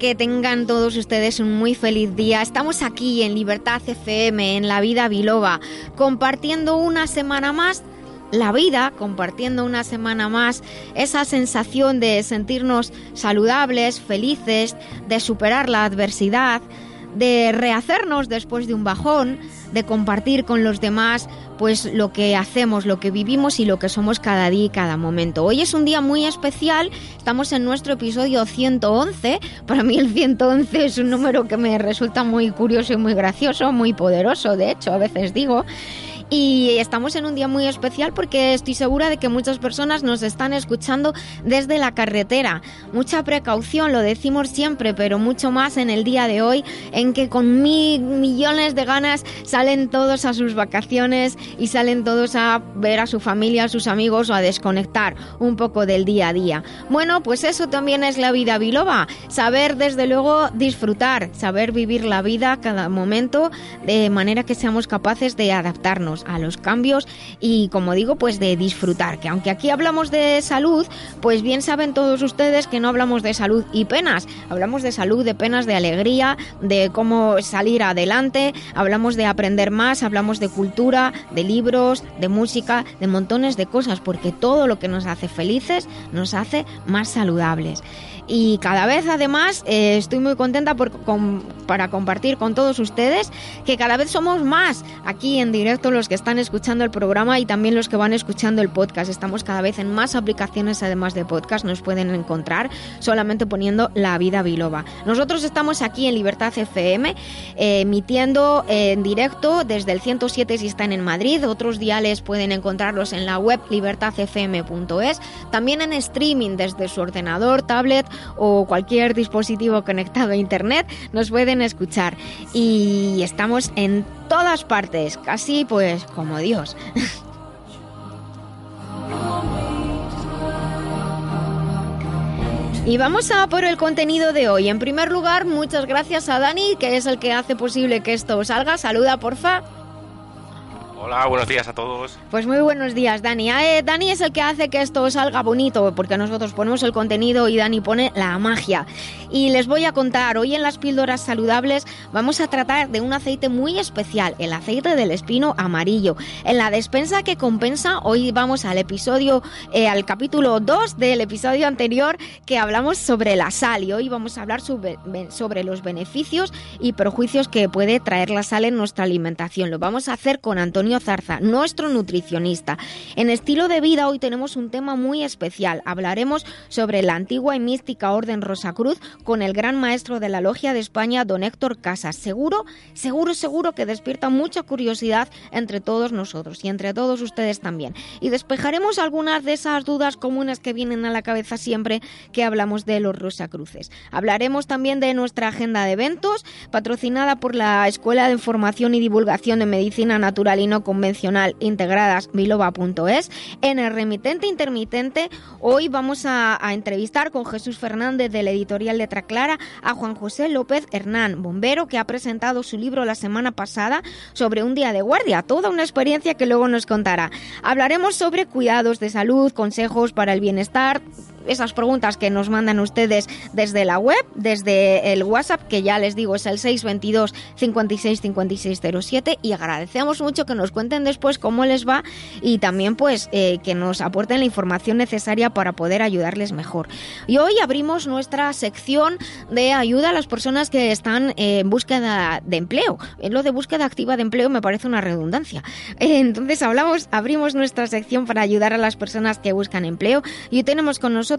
Que tengan todos ustedes un muy feliz día. Estamos aquí en Libertad FM, en La Vida Biloba, compartiendo una semana más la vida, compartiendo una semana más esa sensación de sentirnos saludables, felices, de superar la adversidad, de rehacernos después de un bajón, de compartir con los demás pues lo que hacemos, lo que vivimos y lo que somos cada día y cada momento. Hoy es un día muy especial, estamos en nuestro episodio 111. Para mí el 111 es un número que me resulta muy curioso y muy gracioso, muy poderoso, de hecho, a veces digo. Y estamos en un día muy especial porque estoy segura de que muchas personas nos están escuchando desde la carretera. Mucha precaución, lo decimos siempre, pero mucho más en el día de hoy, en que con mil millones de ganas salen todos a sus vacaciones y salen todos a ver a su familia, a sus amigos o a desconectar un poco del día a día. Bueno, pues eso también es la vida biloba. Saber, desde luego, disfrutar, saber vivir la vida cada momento de manera que seamos capaces de adaptarnos a los cambios y como digo pues de disfrutar que aunque aquí hablamos de salud pues bien saben todos ustedes que no hablamos de salud y penas. Hablamos de salud de penas de alegría de cómo salir adelante hablamos de aprender más hablamos de cultura de libros de música de montones de cosas porque todo lo que nos hace felices nos hace más saludables y cada vez además eh, estoy muy contenta por, para compartir con todos ustedes que cada vez somos más aquí en directo los que están escuchando el programa y también los que van escuchando el podcast. Estamos cada vez en más aplicaciones además de podcast, nos pueden encontrar solamente poniendo La Vida Biloba. Nosotros estamos aquí en Libertad FM eh, emitiendo en directo desde el 107 si están en Madrid, otros diales pueden encontrarlos en la web libertadfm.es, también en streaming desde su ordenador, tablet o cualquier dispositivo conectado a internet nos pueden escuchar y estamos en todas partes, casi pues como Dios. Y vamos a por el contenido de hoy. En primer lugar, muchas gracias a Dani, que es el que hace posible que esto salga. Saluda, porfa. Hola, buenos días a todos. Pues muy buenos días, Dani. Eh, Dani es el que hace que esto salga bonito, porque nosotros ponemos el contenido y Dani pone la magia. Y les voy a contar, hoy en las píldoras saludables vamos a tratar de un aceite muy especial, el aceite del espino amarillo. En la despensa que compensa, hoy vamos al episodio, eh, al capítulo 2 del episodio anterior que hablamos sobre la sal y hoy vamos a hablar sobre, sobre los beneficios y perjuicios que puede traer la sal en nuestra alimentación. Lo vamos a hacer con Antonio Zarza, nuestro nutricionista. En estilo de vida hoy tenemos un tema muy especial. Hablaremos sobre la antigua y mística Orden Rosacruz con el gran maestro de la Logia de España, don Héctor Casas. Seguro, seguro, seguro que despierta mucha curiosidad entre todos nosotros y entre todos ustedes también. Y despejaremos algunas de esas dudas comunes que vienen a la cabeza siempre que hablamos de los Rosacruces. Hablaremos también de nuestra agenda de eventos, patrocinada por la Escuela de Formación y Divulgación de Medicina Natural y No convencional integradas biloba.es. En el remitente intermitente, hoy vamos a, entrevistar con Jesús Fernández de la editorial Letra Clara a Juan José López Hernán, bombero, que ha presentado su libro la semana pasada sobre un día de guardia. Toda una experiencia que luego nos contará. Hablaremos sobre cuidados de salud, consejos para el bienestar, esas preguntas que nos mandan ustedes desde la web, desde el WhatsApp, que ya les digo es el 622 56 5607 y agradecemos mucho que nos cuenten después cómo les va y también pues eh, que nos aporten la información necesaria para poder ayudarles mejor. Y hoy abrimos nuestra sección de ayuda a las personas que están en búsqueda de empleo. En lo de búsqueda activa de empleo me parece una redundancia. Entonces hablamos, abrimos nuestra sección para ayudar a las personas que buscan empleo y tenemos con nosotros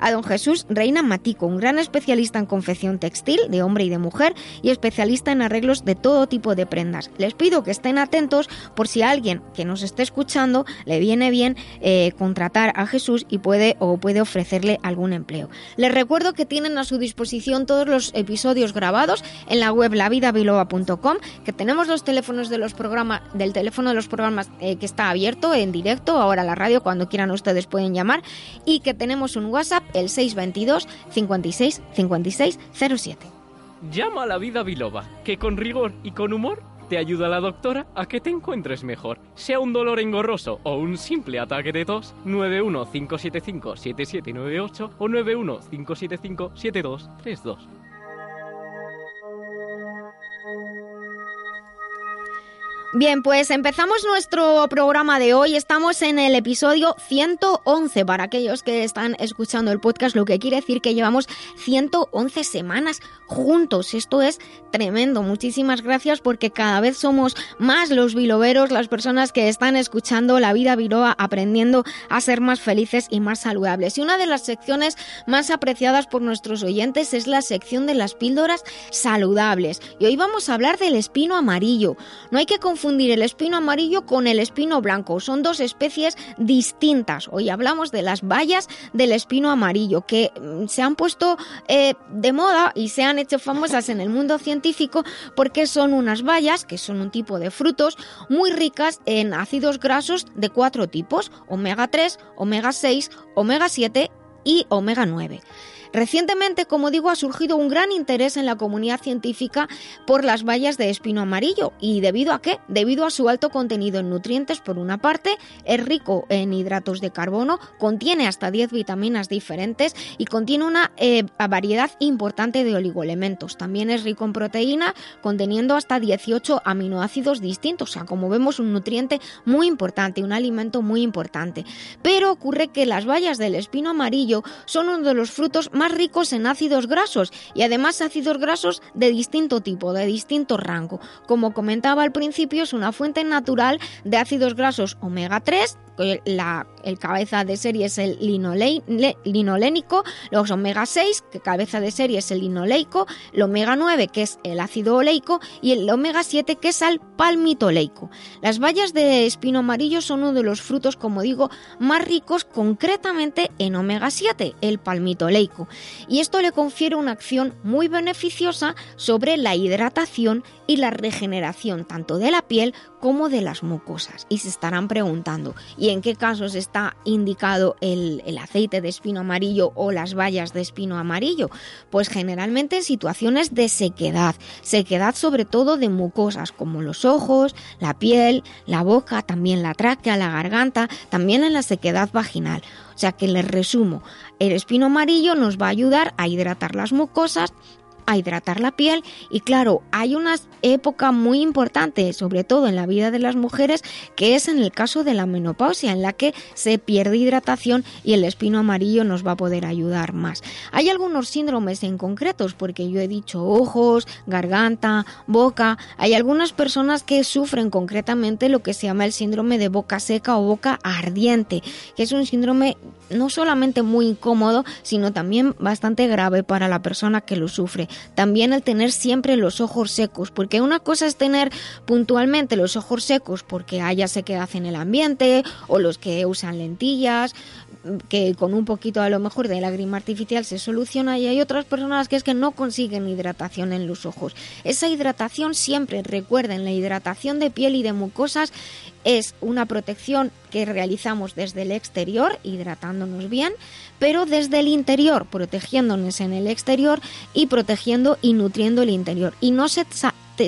a don Jesús Reina Matico, un gran especialista en confección textil de hombre y de mujer y especialista en arreglos de todo tipo de prendas. Les pido que estén atentos por si alguien que nos esté escuchando le viene bien eh, contratar a Jesús y puede o puede ofrecerle algún empleo. Les recuerdo que tienen a su disposición todos los episodios grabados en la web lavidabiloba.com, que tenemos los teléfonos de los programas del teléfono de los programas eh, que está abierto en directo, ahora la radio cuando quieran ustedes pueden llamar y que tenemos un WhatsApp el 622 56 56 07. Llama a la vida biloba, que con rigor y con humor te ayuda la doctora a que te encuentres mejor. Sea un dolor engorroso o un simple ataque de tos, 915757798 o 915757232. Bien, pues empezamos nuestro programa de hoy. Estamos en el episodio 111 para aquellos que están escuchando el podcast, lo que quiere decir que llevamos 111 semanas juntos. Esto es tremendo. Muchísimas gracias porque cada vez somos más los biloveros, las personas que están escuchando la vida biloa, aprendiendo a ser más felices y más saludables. Y una de las secciones más apreciadas por nuestros oyentes es la sección de las píldoras saludables. Y hoy vamos a hablar del espino amarillo. No hay que confundir confundir el espino amarillo con el espino blanco. Son dos especies distintas. Hoy hablamos de las bayas del espino amarillo que mm, se han puesto eh, de moda y se han hecho famosas en el mundo científico porque son unas bayas que son un tipo de frutos muy ricas en ácidos grasos de cuatro tipos, omega 3, omega 6, omega 7 y omega 9. Recientemente, como digo, ha surgido un gran interés en la comunidad científica por las bayas de espino amarillo. ¿Y debido a qué? Debido a su alto contenido en nutrientes, por una parte, es rico en hidratos de carbono, contiene hasta 10 vitaminas diferentes y contiene una eh, variedad importante de oligoelementos. También es rico en proteína, conteniendo hasta 18 aminoácidos distintos. O sea, como vemos, un nutriente muy importante, un alimento muy importante. Pero ocurre que las bayas del espino amarillo son uno de los frutos más más ricos en ácidos grasos y además ácidos grasos de distinto tipo, de distinto rango. Como comentaba al principio, es una fuente natural de ácidos grasos omega 3, la, el cabeza de serie es el linolénico, los omega 6, que cabeza de serie es el linoleico, el omega 9, que es el ácido oleico, y el omega 7, que es el palmitoleico. Las bayas de espino amarillo son uno de los frutos, como digo, más ricos concretamente en omega 7, el palmitoleico, y esto le confiere una acción muy beneficiosa sobre la hidratación y la regeneración tanto de la piel como de las mucosas. Y se estarán preguntando, ¿y en qué casos está indicado el, aceite de espino amarillo o las bayas de espino amarillo? Pues generalmente en situaciones de sequedad, sequedad sobre todo de mucosas como los ojos, la piel, la boca, también la tráquea, la garganta, también en la sequedad vaginal. O sea que les resumo, el espino amarillo nos va a ayudar a hidratar las mucosas, a hidratar la piel y claro, hay una época muy importante, sobre todo en la vida de las mujeres, que es en el caso de la menopausia, en la que se pierde hidratación y el espino amarillo nos va a poder ayudar más. Hay algunos síndromes en concretos, porque yo he dicho ojos, garganta, boca, hay algunas personas que sufren concretamente lo que se llama el síndrome de boca seca o boca ardiente, que es un síndrome no solamente muy incómodo, sino también bastante grave para la persona que lo sufre. También el tener siempre los ojos secos, porque una cosa es tener puntualmente los ojos secos porque haya sequedad en el ambiente o los que usan lentillas, que con un poquito a lo mejor de lágrima artificial se soluciona y hay otras personas que es que no consiguen hidratación en los ojos. Esa hidratación siempre, recuerden, la hidratación de piel y de mucosas es una protección que realizamos desde el exterior, hidratándonos bien, pero desde el interior, protegiéndonos en el exterior y protegiendo y nutriendo el interior. Y no se,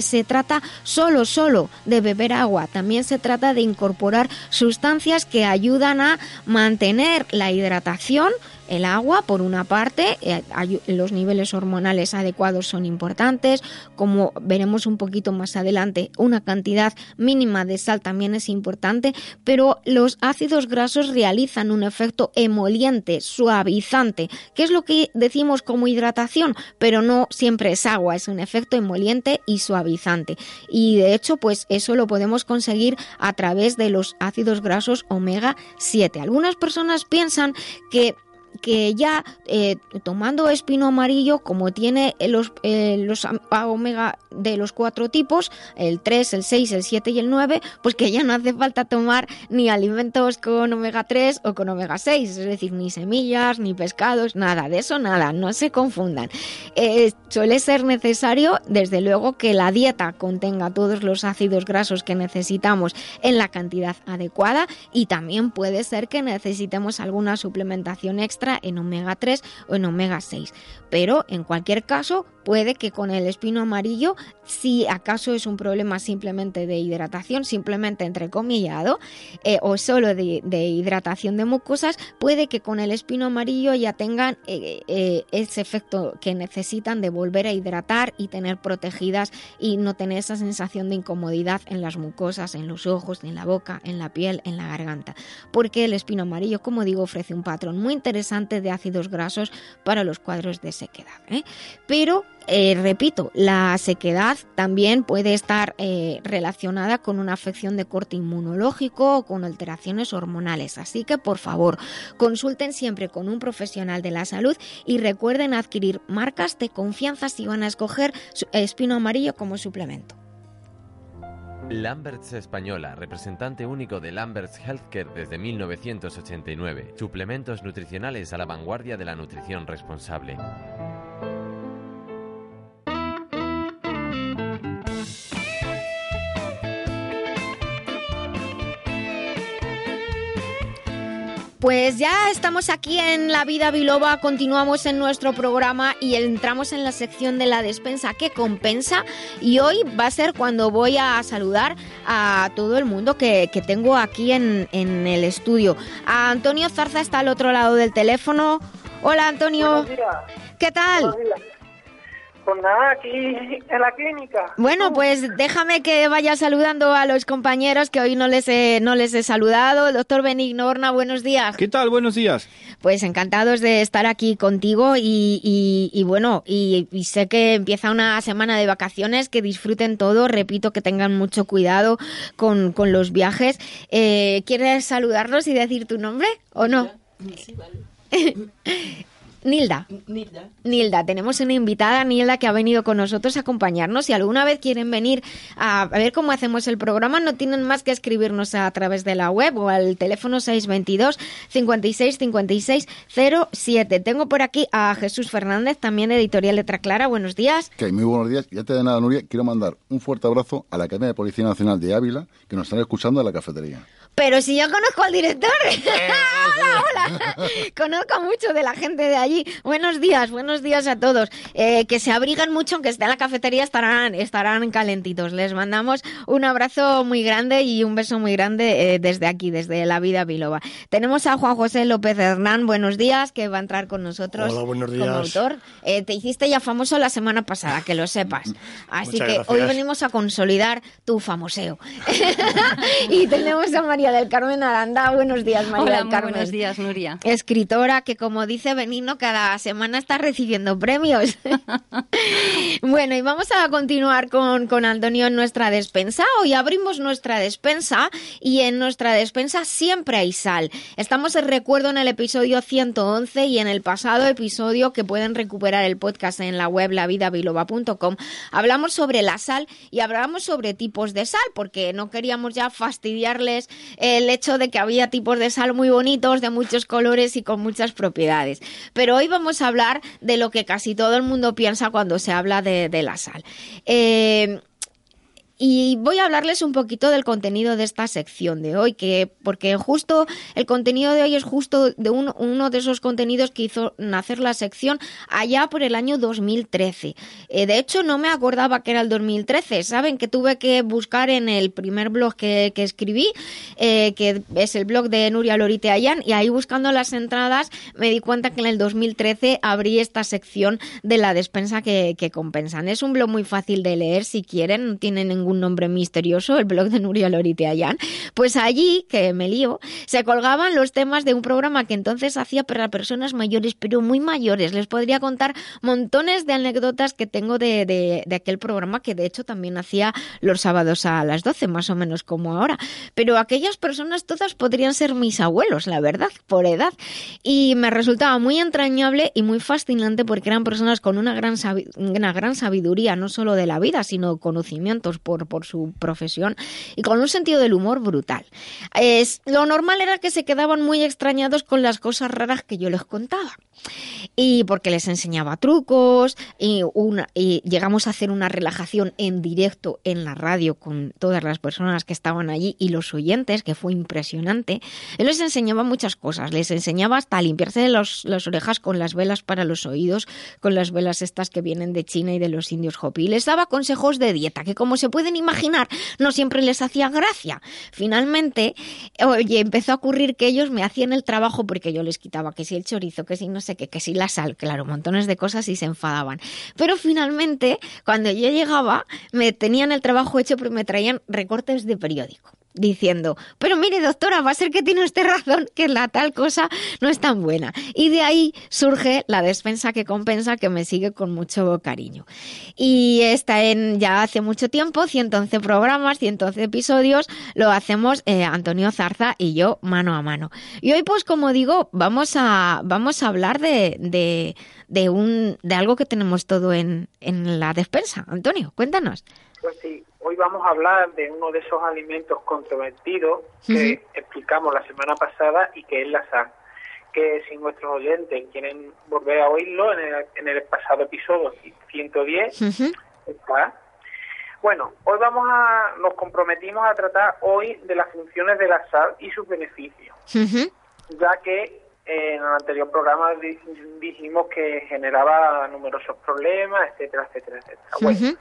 se trata solo, solo de beber agua, también se trata de incorporar sustancias que ayudan a mantener la hidratación, el agua, por una parte, eh, los niveles hormonales adecuados son importantes, como veremos un poquito más adelante, una cantidad mínima de sal también es importante, pero los ácidos grasos realizan un efecto emoliente, suavizante, que es lo que decimos como hidratación, pero no siempre es agua, es un efecto emoliente y suavizante. Y de hecho, pues eso lo podemos conseguir a través de los ácidos grasos omega 7. Algunas personas piensan que que ya eh, tomando espino amarillo, como tiene los, eh, los omega de los cuatro tipos, el 3, el 6, el 7 y el 9, pues que ya no hace falta tomar ni alimentos con omega 3 o con omega 6, es decir, ni semillas, ni pescados, nada de eso, nada, no se confundan. Eh, suele ser necesario, desde luego, que la dieta contenga todos los ácidos grasos que necesitamos en la cantidad adecuada y también puede ser que necesitemos alguna suplementación extra en omega 3 o en omega 6. Pero en cualquier caso, puede que con el espino amarillo, si acaso es un problema simplemente de hidratación, simplemente entrecomillado, eh, o solo de, hidratación de mucosas, puede que con el espino amarillo ya tengan eh, eh, ese efecto que necesitan de volver a hidratar y tener protegidas y no tener esa sensación de incomodidad en las mucosas, en los ojos, en la boca, en la piel, en la garganta. Porque el espino amarillo, como digo, ofrece un patrón muy interesante de ácidos grasos para los cuadros de sequedad. Pero eh, repito, la sequedad también puede estar eh, relacionada con una afección de corte inmunológico o con alteraciones hormonales. Así que, por favor, consulten siempre con un profesional de la salud y recuerden adquirir marcas de confianza si van a escoger espino amarillo como suplemento. Lamberts Española, representante único de Lamberts Healthcare desde 1989. Suplementos nutricionales a la vanguardia de la nutrición responsable. Pues ya estamos aquí en La Vida Biloba, continuamos en nuestro programa y entramos en la sección de la despensa que compensa y hoy va a ser cuando voy a saludar a todo el mundo que, tengo aquí en, en, el estudio. A Antonio Zarza está al otro lado del teléfono. Hola Antonio. ¿Qué tal? Pues nada, aquí en la clínica. Bueno, pues déjame que vaya saludando a los compañeros que hoy no les he, no les he saludado. doctor Benigno Horna, buenos días. ¿Qué tal? Buenos días. Pues encantados de estar aquí contigo y, bueno, y, sé que empieza una semana de vacaciones, que disfruten todo, repito que tengan mucho cuidado con, los viajes. Eh, ¿Quieres saludarnos y decir tu nombre o no? Sí, vale. Nilda. Nilda. Nilda, tenemos una invitada, Nilda, que ha venido con nosotros a acompañarnos. Si alguna vez quieren venir a, ver cómo hacemos el programa, no tienen más que escribirnos a través de la web o al teléfono 622 56 56 07. Tengo por aquí a Jesús Fernández, también editorial Letra Clara. Buenos días. Okay, muy buenos días. Ya te de nada, Nuria, quiero mandar un fuerte abrazo a la Academia de Policía Nacional de Ávila, que nos están escuchando en la cafetería. Pero si yo conozco al director. hola, hola. conozco mucho de la gente de allí. Buenos días, buenos días a todos. Eh, que se abrigan mucho, aunque esté en la cafetería, estarán, estarán calentitos. Les mandamos un abrazo muy grande y un beso muy grande eh, desde aquí, desde La Vida Biloba. Tenemos a Juan José López Hernán. Buenos días, que va a entrar con nosotros hola, buenos días. como autor. Eh, te hiciste ya famoso la semana pasada, que lo sepas. Así que hoy venimos a consolidar tu famoseo. y tenemos a María del Carmen Aranda. Buenos días, María del Carmen. buenos días, Nuria. Escritora que, como dice Benino, cada semana está recibiendo premios. bueno, y vamos a continuar con, con Antonio en nuestra despensa. Hoy abrimos nuestra despensa y en nuestra despensa siempre hay sal. Estamos en recuerdo en el episodio 111 y en el pasado episodio que pueden recuperar el podcast en la web lavidabiloba.com. Hablamos sobre la sal y hablamos sobre tipos de sal porque no queríamos ya fastidiarles el hecho de que había tipos de sal muy bonitos, de muchos colores y con muchas propiedades. Pero hoy vamos a hablar de lo que casi todo el mundo piensa cuando se habla de, la sal. Eh, y voy a hablarles un poquito del contenido de esta sección de hoy, que porque justo el contenido de hoy es justo de uno de esos contenidos que hizo nacer la sección allá por el año 2013. Eh, de hecho, no me acordaba que era el 2013. Saben que tuve que buscar en el primer blog que, escribí, eh, que es el blog de Nuria Lorite Ayán, y ahí buscando las entradas me di cuenta que en el 2013 abrí esta sección de la despensa que, que compensan. Es un blog muy fácil de leer si quieren, no tienen ningún nombre misterioso, el blog de Nuria Lorite Ayán, pues allí, que me lío, se colgaban los temas de un programa que entonces hacía para personas mayores, pero muy mayores. Les podría contar montones de anécdotas que tengo de, de, aquel programa, que de hecho también hacía los sábados a las 12, más o menos como ahora. Pero aquellas personas todas podrían ser mis abuelos, la verdad, por edad. Y me resultaba muy entrañable y muy fascinante porque eran personas con una gran, una gran sabiduría, no solo de la vida, sino conocimientos por, por su profesión y con un sentido del humor brutal. Es, lo normal era que se quedaban muy extrañados con las cosas raras que yo les contaba. Y porque les enseñaba trucos y, una, y llegamos a hacer una relajación en directo en la radio con todas las personas que estaban allí y los oyentes, que fue impresionante. Él les enseñaba muchas cosas. Les enseñaba hasta limpiarse los, las orejas con las velas para los oídos, con las velas estas que vienen de China y de los indios Hopi. Les daba consejos de dieta que, como se pueden imaginar, no siempre les hacía gracia. Finalmente, oye, empezó a ocurrir que ellos me hacían el trabajo porque yo les quitaba que si el chorizo, que si no sé qué, que si la sal, claro, montones de cosas y se enfadaban. Pero finalmente, cuando yo llegaba, me tenían el trabajo hecho, pero me traían recortes de periódico diciendo, pero mire doctora, va a ser que tiene usted razón, que la tal cosa no es tan buena. Y de ahí surge la despensa que compensa, que me sigue con mucho cariño. Y está en ya hace mucho tiempo, 111 programas, 111 episodios, lo hacemos eh, Antonio Zarza y yo mano a mano. Y hoy pues como digo, vamos a, vamos a hablar de, de, de, un, de algo que tenemos todo en, en la despensa. Antonio, cuéntanos. Pues sí, hoy vamos a hablar de uno de esos alimentos controvertidos que explicamos la semana pasada y que es la sal. Que si nuestros oyentes quieren volver a oírlo en el, pasado episodio 110, está. Bueno, hoy vamos a, nos comprometimos a tratar hoy de las funciones de la sal y sus beneficios, ya que en el anterior programa dijimos que generaba numerosos problemas, etcétera, etcétera, etcétera.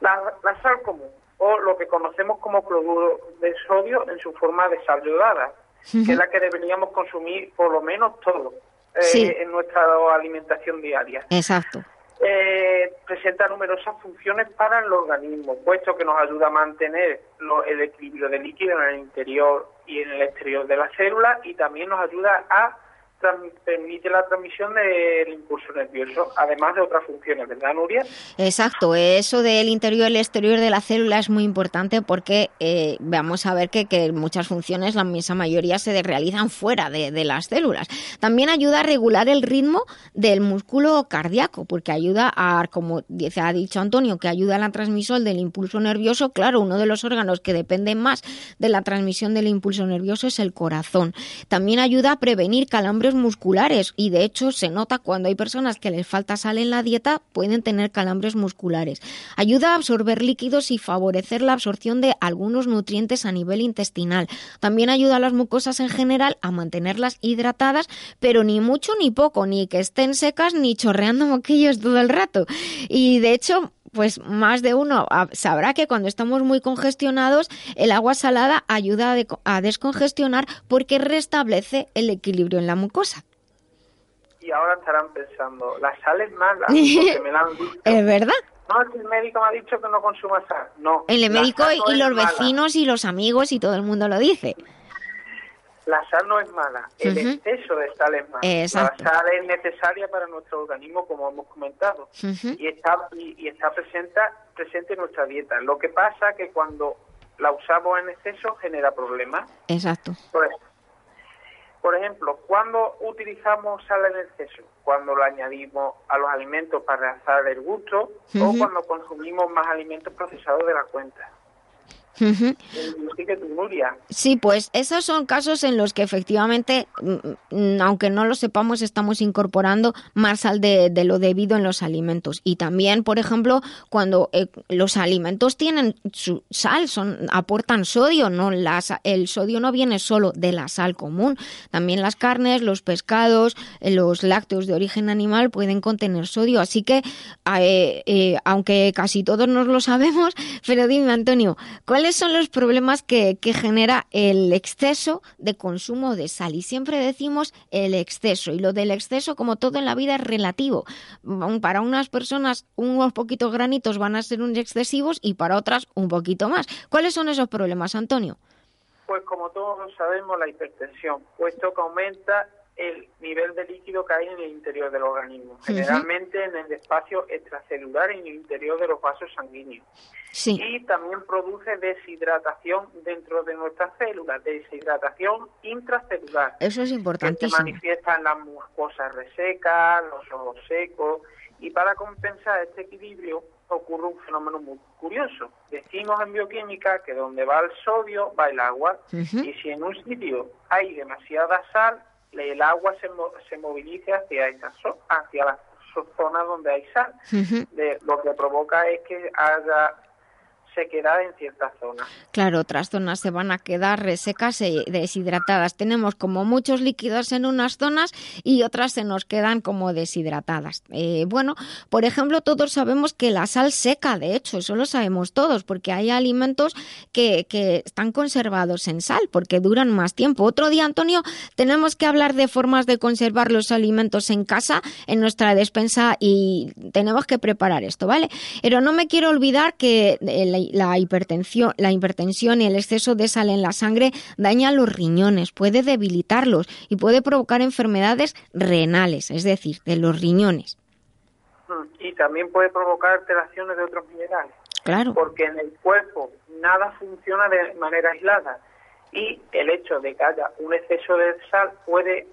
La, sal común, o lo que conocemos como cloruro de sodio en su forma de sal yodada, que es la que deberíamos consumir por lo menos todo eh, en nuestra alimentación diaria. Exacto. Eh, presenta numerosas funciones para el organismo, puesto que nos ayuda a mantener el equilibrio de líquido en el interior y en el exterior de la célula y también nos ayuda a permite la transmisión del impulso nervioso, además de otras funciones, ¿verdad, Nuria? Exacto, eso del interior y el exterior de la célula es muy importante porque eh, vamos a ver que, que, muchas funciones, la inmensa mayoría, se realizan fuera de, de, las células. También ayuda a regular el ritmo del músculo cardíaco, porque ayuda a, como ha dicho Antonio, que ayuda a la transmisión del impulso nervioso. Claro, uno de los órganos que depende más de la transmisión del impulso nervioso es el corazón. También ayuda a prevenir calambres musculares y de hecho se nota cuando hay personas que les falta sal en la dieta pueden tener calambres musculares. Ayuda a absorber líquidos y favorecer la absorción de algunos nutrientes a nivel intestinal. También ayuda a las mucosas en general a mantenerlas hidratadas, pero ni mucho ni poco, ni que estén secas ni chorreando moquillos todo el rato. Y de hecho, pues más de uno sabrá que cuando estamos muy congestionados, el agua salada ayuda a, descongestionar porque restablece el equilibrio en la mucosa. Y ahora estarán pensando, la sal es mala, porque me la han dicho. ¿Es verdad? No, el médico me ha dicho que no consuma sal. No. El médico y los vecinos y los amigos y todo el mundo lo dice la sal no es mala, el exceso de sal es malo. La sal es necesaria para nuestro organismo, como hemos comentado, y está y, está presente, presente en nuestra dieta. Lo que pasa que cuando la usamos en exceso genera problemas. Exacto. Por, ejemplo, cuando utilizamos sal en exceso, cuando lo añadimos a los alimentos para realzar el gusto o cuando consumimos más alimentos procesados de la cuenta. Sí, pues esos son casos en los que efectivamente, mm, mm, aunque no lo sepamos, estamos incorporando más sal de, lo debido en los alimentos. Y también, por ejemplo, cuando eh, los alimentos tienen su sal, son aportan sodio, no el sodio no viene solo de la sal común. También las carnes, los pescados, eh, los lácteos de origen animal pueden contener sodio. Así que, eh, aunque casi todos nos lo sabemos, pero dime, Antonio, ¿cuál ¿Cuáles son los problemas que, genera el exceso de consumo de sal? Y siempre decimos el exceso. Y lo del exceso, como todo en la vida, es relativo. Para unas personas, unos poquitos granitos van a ser un excesivos y para otras, un poquito más. ¿Cuáles son esos problemas, Antonio? Pues como todos sabemos, la hipertensión, puesto que aumenta el nivel de líquido que hay en el interior del organismo, generalmente en el espacio extracelular en el interior de los vasos sanguíneos. Y también produce deshidratación dentro de nuestras células, deshidratación intracelular. Eso es importantísimo. se manifiesta en las mucosas resecas, los ojos secos, y para compensar este equilibrio ocurre un fenómeno muy curioso. Decimos en bioquímica que donde va el sodio va el agua, y si en un sitio hay demasiada sal, el agua se, se moviliza hacia esa hacia la zona donde hay sal. lo que provoca es que haya sequedad en ciertas zonas. Claro, otras zonas se van a quedar resecas y deshidratadas. Tenemos como muchos líquidos en unas zonas y otras se nos quedan como deshidratadas. Eh, bueno, por ejemplo, todos sabemos que la sal seca, de hecho, eso lo sabemos todos, porque hay alimentos que, que están conservados en sal, porque duran más tiempo. Otro día, Antonio, tenemos que hablar de formas de conservar los alimentos en casa, en nuestra despensa, y tenemos que preparar esto, ¿vale? Pero no me quiero olvidar que la la hipertensión, la hipertensión y el exceso de sal en la sangre daña los riñones, puede debilitarlos y puede provocar enfermedades renales, es decir, de los riñones. Mm, y también puede provocar alteraciones de otros minerales. Claro. Porque en el cuerpo nada funciona de manera aislada y el hecho de que haya un exceso de sal puede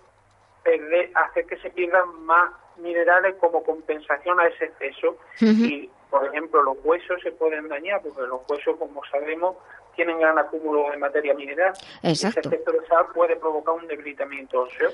perder, hacer que se pierdan más minerales como compensación a ese exceso y por ejemplo, los huesos se pueden dañar porque los huesos, como sabemos, tienen gran acúmulo de materia mineral. Exacto. Ese efecto de sal puede provocar un debilitamiento óseo.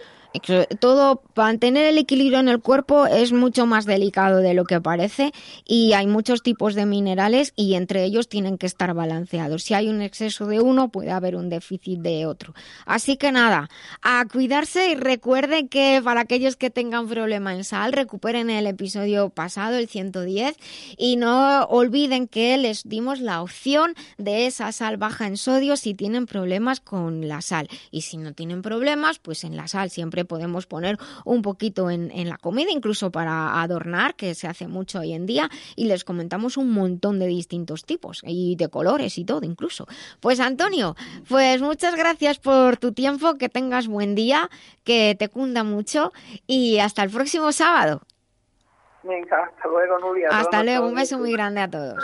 Todo, mantener el equilibrio en el cuerpo es mucho más delicado de lo que parece y hay muchos tipos de minerales y entre ellos tienen que estar balanceados. Si hay un exceso de uno, puede haber un déficit de otro. Así que nada, a cuidarse y recuerden que para aquellos que tengan problema en sal, recuperen el episodio pasado, el 110, y no olviden que les dimos la opción de esa sal baja en sodio si tienen problemas con la sal. Y si no tienen problemas, pues en la sal siempre podemos poner un poquito en, en la comida, incluso para adornar, que se hace mucho hoy en día. Y les comentamos un montón de distintos tipos y de colores y todo incluso. Pues Antonio, pues muchas gracias por tu tiempo, que tengas buen día, que te cunda mucho y hasta el próximo sábado. Venga, hasta luego, Nuria. Hasta luego, un beso muy grande a todos.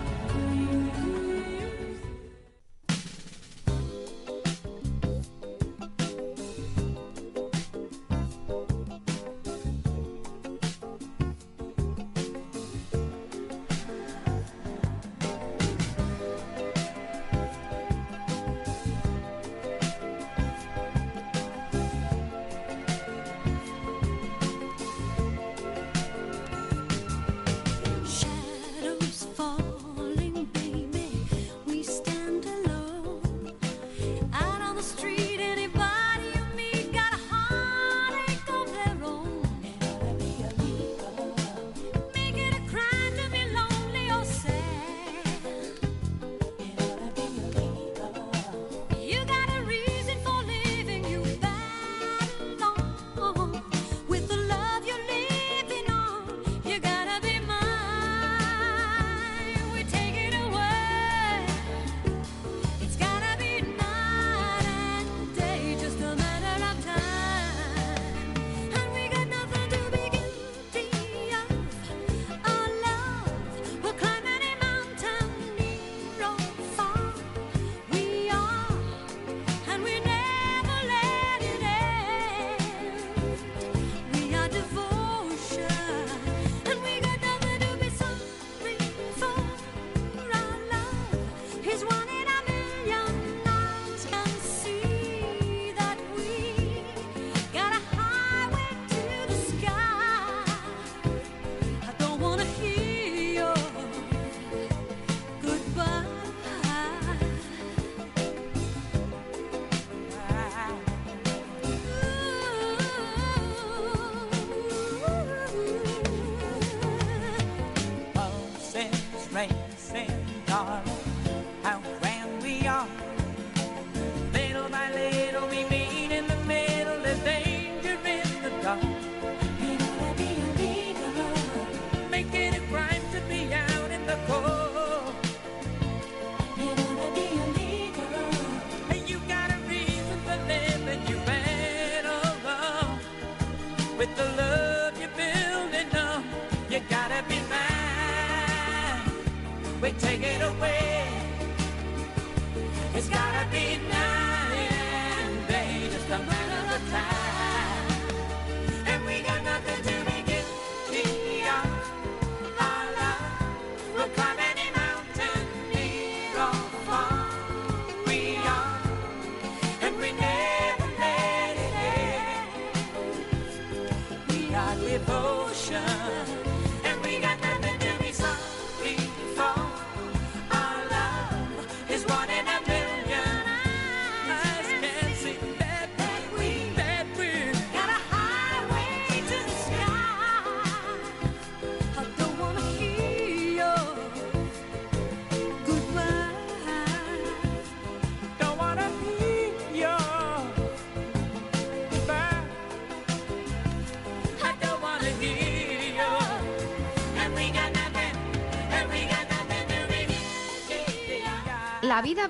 La vida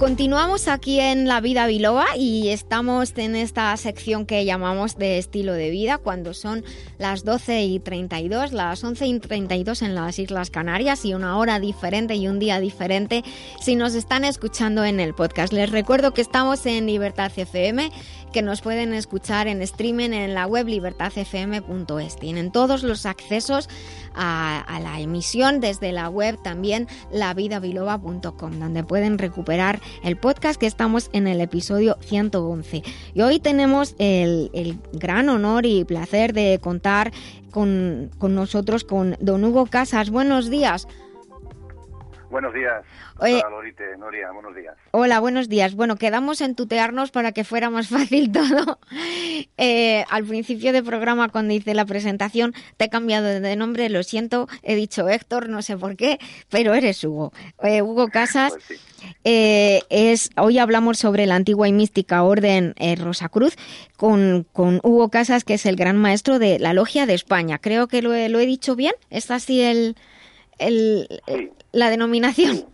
Continuamos aquí en La Vida Biloba y estamos en esta sección que llamamos de estilo de vida cuando son las 12 y 32, las 11 y 32 en las Islas Canarias y una hora diferente y un día diferente si nos están escuchando en el podcast. Les recuerdo que estamos en Libertad FM que nos pueden escuchar en streaming en la web libertadfm.es. Tienen todos los accesos a, la emisión desde la web también lavidabiloba.com, donde pueden recuperar el podcast que estamos en el episodio 111. Y hoy tenemos el, el gran honor y placer de contar con, con nosotros con don Hugo Casas. Buenos días. Buenos días. Oye, Lorite, Noria, buenos días. Hola, buenos días. Bueno, quedamos en tutearnos para que fuera más fácil todo. Eh, al principio del programa, cuando hice la presentación, te he cambiado de nombre, lo siento, he dicho Héctor, no sé por qué, pero eres Hugo. Eh, Hugo Casas. Pues sí. eh, es, hoy hablamos sobre la antigua y mística orden eh, Rosacruz con, con, Hugo Casas, que es el gran maestro de la Logia de España. Creo que lo he, lo he dicho bien. ¿Es así el, el, sí. La denominación?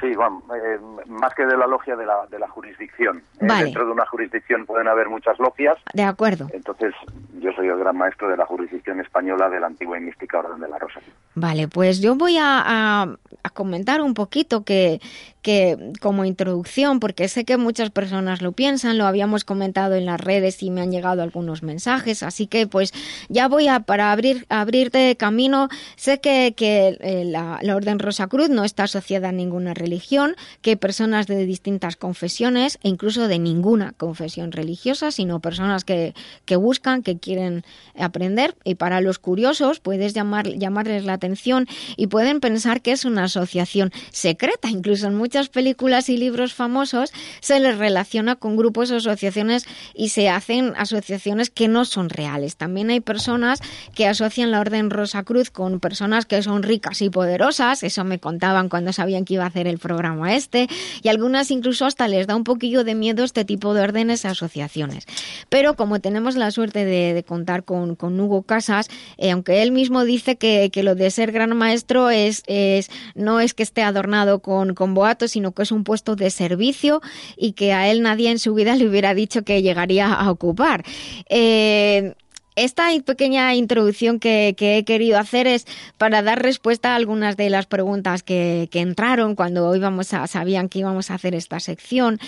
Sí, bueno, eh, más que de la logia, de la, de la jurisdicción. Vale. Eh, dentro de una jurisdicción pueden haber muchas logias. De acuerdo. Entonces, yo soy el gran maestro de la jurisdicción española de la antigua y mística Orden de la Rosa. Vale, pues yo voy a, a, a comentar un poquito que, que como introducción, porque sé que muchas personas lo piensan, lo habíamos comentado en las redes y me han llegado algunos mensajes, así que pues ya voy a, para abrir, abrirte camino, sé que, que eh, la, la Orden Rosacruz no está asociada a ninguna religión, que personas de distintas confesiones e incluso de ninguna confesión religiosa, sino personas que, que buscan, que quieren aprender. Y para los curiosos puedes llamar, llamarles la atención y pueden pensar que es una asociación secreta, incluso en muchas películas y libros famosos se les relaciona con grupos o asociaciones y se hacen asociaciones que no son reales. También hay personas que asocian la Orden Rosacruz con personas que son ricas y poderosas, eso me contaban cuando sabían que iba a hacer el programa este, y algunas incluso hasta les da un poquillo de miedo este tipo de órdenes y asociaciones. Pero como tenemos la suerte de, de contar con, con, Hugo Casas, eh, aunque él mismo dice que, que, lo de ser gran maestro es, es no es que esté adornado con, con boatos, sino que es un puesto de servicio y que a él nadie en su vida le hubiera dicho que llegaría a ocupar. Eh, esta pequeña introducción que, he querido hacer es para dar respuesta a algunas de las preguntas que, entraron cuando íbamos a, sabían que íbamos a hacer esta sección.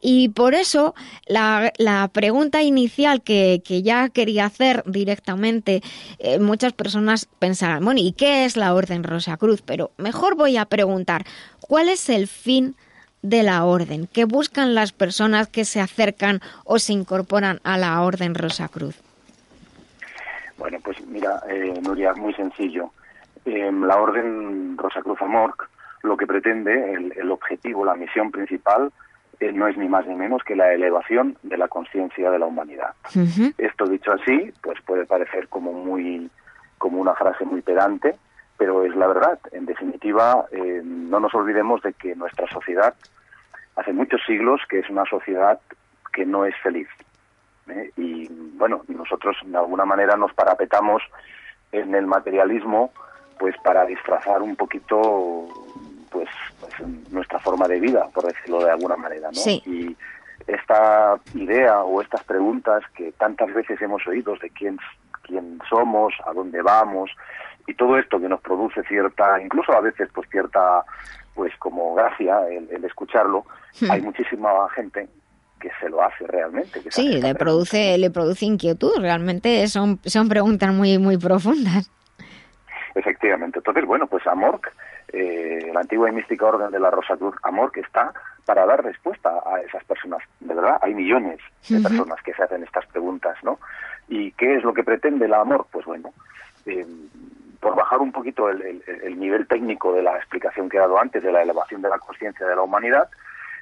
Y por eso la, pregunta inicial que, ya quería hacer directamente, eh, muchas personas pensarán, bueno, ¿y qué es la Orden Rosa Cruz? Pero mejor voy a preguntar, ¿cuál es el fin de la orden? ¿Qué buscan las personas que se acercan o se incorporan a la Orden Rosa Cruz? Bueno, pues mira, eh, Nuria, muy sencillo. Em, la Orden Rosa Cruz Amor lo que pretende, el, objetivo, la misión principal, eh, no es ni más ni menos que la elevación de la conciencia de la humanidad. Esto dicho así, pues puede parecer como muy, como una frase muy pedante, pero es la verdad. En definitiva, eh, no nos olvidemos de que nuestra sociedad hace muchos siglos que es una sociedad que no es feliz. ¿Eh? Y bueno, nosotros de alguna manera nos parapetamos en el materialismo pues para disfrazar un poquito pues, pues nuestra forma de vida, por decirlo de alguna manera, ¿no? Y esta idea o estas preguntas que tantas veces hemos oído de quién, quién somos, a dónde vamos, y todo esto que nos produce cierta, incluso a veces pues cierta, pues como gracia el, escucharlo, hmm. hay muchísima gente que se lo hace realmente. sí, le produce, le produce inquietud, realmente son, son preguntas muy, muy profundas. Efectivamente, entonces bueno, pues Amorc, eh, la antigua y mística orden de la Rosa Cruz, Amorc está para dar respuesta a esas personas. De verdad, hay millones de personas que se hacen estas preguntas, ¿no? ¿Y qué es lo que pretende la Amor? Pues bueno, eh, por bajar un poquito el, nivel técnico de la explicación que he dado antes de la elevación de la conciencia de la humanidad,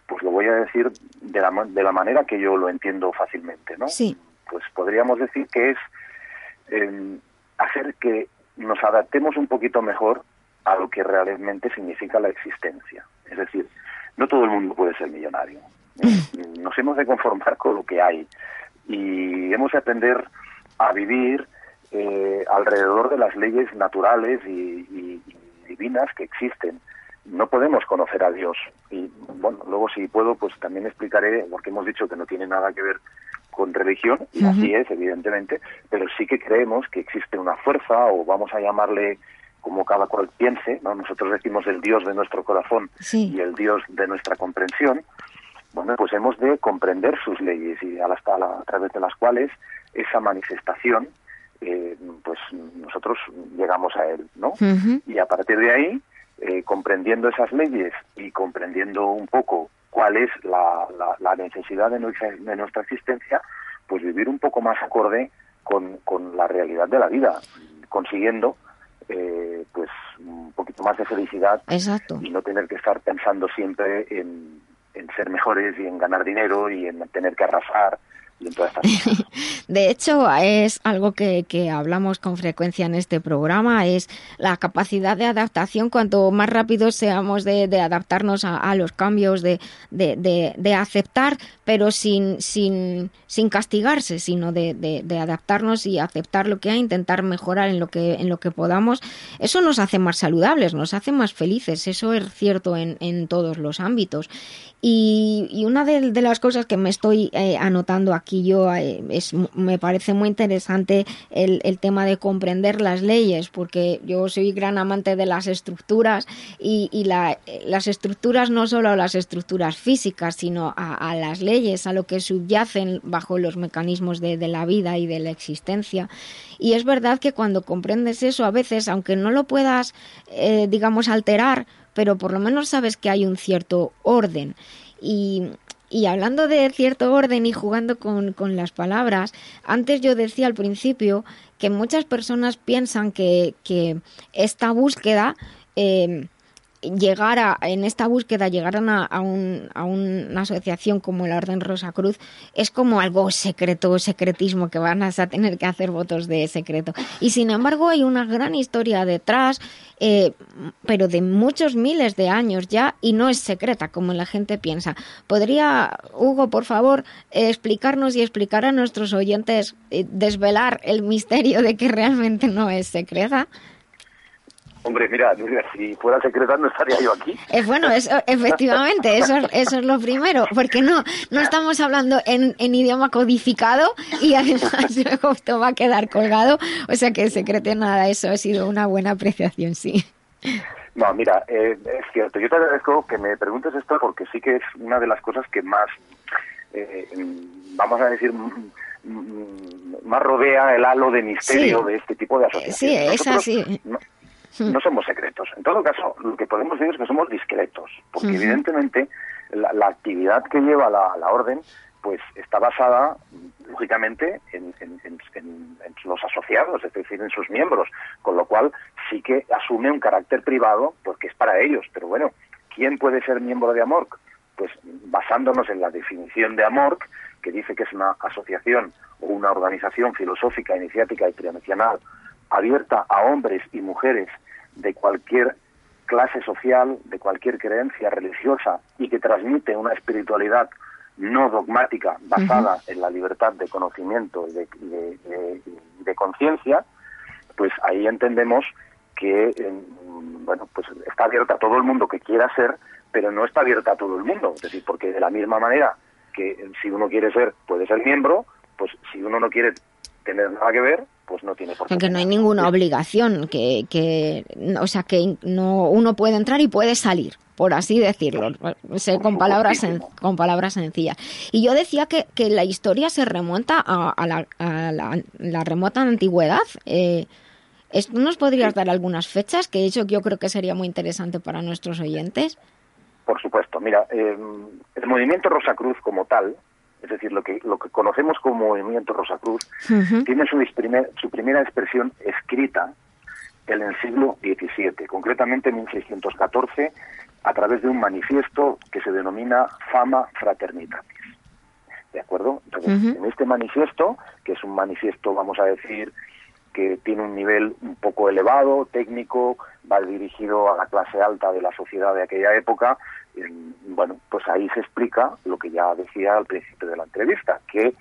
pues lo voy a decir de la, de la manera que yo lo entiendo fácilmente, ¿no? Sí. Pues podríamos decir que es em, hacer que nos adaptemos un poquito mejor a lo que realmente significa la existencia. Es decir, no todo el mundo puede ser millonario. Mm. Nos hemos de conformar con lo que hay y hemos de aprender a vivir eh, alrededor de las leyes naturales y, divinas que existen. No podemos conocer a Dios. Y bueno, luego si puedo, pues también explicaré, porque hemos dicho que no tiene nada que ver con religión, y así es, evidentemente, pero sí que creemos que existe una fuerza, o vamos a llamarle como cada cual piense, ¿no? Nosotros decimos el Dios de nuestro corazón y el Dios de nuestra comprensión, bueno, pues hemos de comprender sus leyes y a, a través de las cuales esa manifestación eh, pues nosotros llegamos a él, ¿no? Y a partir de ahí, eh, comprendiendo esas leyes y comprendiendo un poco cuál es la, la, necesidad de nuestra, de nuestra existencia, pues vivir un poco más acorde con, con la realidad de la vida, consiguiendo eh, pues un poquito más de felicidad y no tener que estar pensando siempre en, en ser mejores y en ganar dinero y en tener que arrasar De hecho, es algo que, hablamos con frecuencia en este programa, es la capacidad de adaptación, cuanto más rápido seamos de, adaptarnos a, los cambios, de, aceptar, pero sin, sin, sin castigarse, sino de, adaptarnos y aceptar lo que hay, intentar mejorar en lo que, en lo que podamos, eso nos hace más saludables, nos hace más felices, eso es cierto en, en todos los ámbitos. Y, una de, las cosas que me estoy eh, anotando aquí eh, es, me parece muy interesante el, el, tema de comprender las leyes, porque yo soy gran amante de las estructuras y, y la, las estructuras no solo las estructuras físicas, sino a, las leyes, a lo que subyacen bajo los mecanismos de, de la vida y de la existencia. Y es verdad que cuando comprendes eso, a veces, aunque no lo puedas, eh, digamos, alterar, pero por lo menos sabes que hay un cierto orden. Y, y hablando de cierto orden y jugando con, con, las palabras, antes yo decía al principio que muchas personas piensan que, que esta búsqueda eh, llegar a, en esta búsqueda, llegar a, a, un, a, una asociación como la Orden Rosa Cruz es como algo secreto, secretismo, que van a tener que hacer votos de secreto. Y sin embargo hay una gran historia detrás, eh, pero de muchos miles de años ya, y no es secreta como la gente piensa. ¿Podría, Hugo, por favor, explicarnos y explicar a nuestros oyentes, eh, desvelar el misterio de que realmente no es secreta? Hombre, mira, mira, si fuera secreta no estaría yo aquí. Eh, bueno, eso, efectivamente, eso, eso es lo primero, porque no, no estamos hablando en, en idioma codificado y además luego esto va a quedar colgado, o sea que secrete nada, eso ha sido una buena apreciación, sí. No, mira, eh, es cierto, yo te agradezco que me preguntes esto porque sí que es una de las cosas que más, eh, vamos a decir, más rodea el halo de misterio de este tipo de asociaciones. Sí, es así. No, somos secretos. En todo caso, lo que podemos decir es que somos discretos, porque evidentemente la, actividad que lleva la, orden pues está basada, lógicamente, en, los asociados, es decir, en sus miembros, con lo cual sí que asume un carácter privado porque es para ellos. Pero bueno, ¿quién puede ser miembro de AMORC? Pues basándonos en la definición de AMORC, que dice que es una asociación o una organización filosófica, iniciática y tridimensional abierta a hombres y mujeres de cualquier clase social, de cualquier creencia religiosa y que transmite una espiritualidad no dogmática basada en la libertad de conocimiento y de, conciencia, pues ahí entendemos que bueno, pues está abierta a todo el mundo que quiera ser, pero no está abierta a todo el mundo. Es decir, porque de la misma manera que si uno quiere ser, puede ser miembro, pues si uno no quiere tener nada que ver, pues no tiene por qué. Porque no hay ninguna obligación, que, que, o sea, que no, uno puede entrar y puede salir, por así decirlo, con palabras, con palabras sencillas. Y yo decía que, que la historia se remonta a, la, a la, remota antigüedad. Eh, ¿Nos podrías dar algunas fechas? Que eso yo creo que sería muy interesante para nuestros oyentes. Por supuesto. Mira, eh, el movimiento Rosacruz como tal, es decir, lo que, lo que conocemos como movimiento Rosacruz, tiene su, su primera expresión escrita en el siglo XVII, concretamente en 1614, a través de un manifiesto que se denomina Fama Fraternitatis. ¿De acuerdo? Entonces, en este manifiesto, que es un manifiesto, vamos a decir, que tiene un nivel un poco elevado, técnico, va dirigido a la clase alta de la sociedad de aquella época, bueno, pues ahí se explica lo que ya decía al principio de la entrevista, que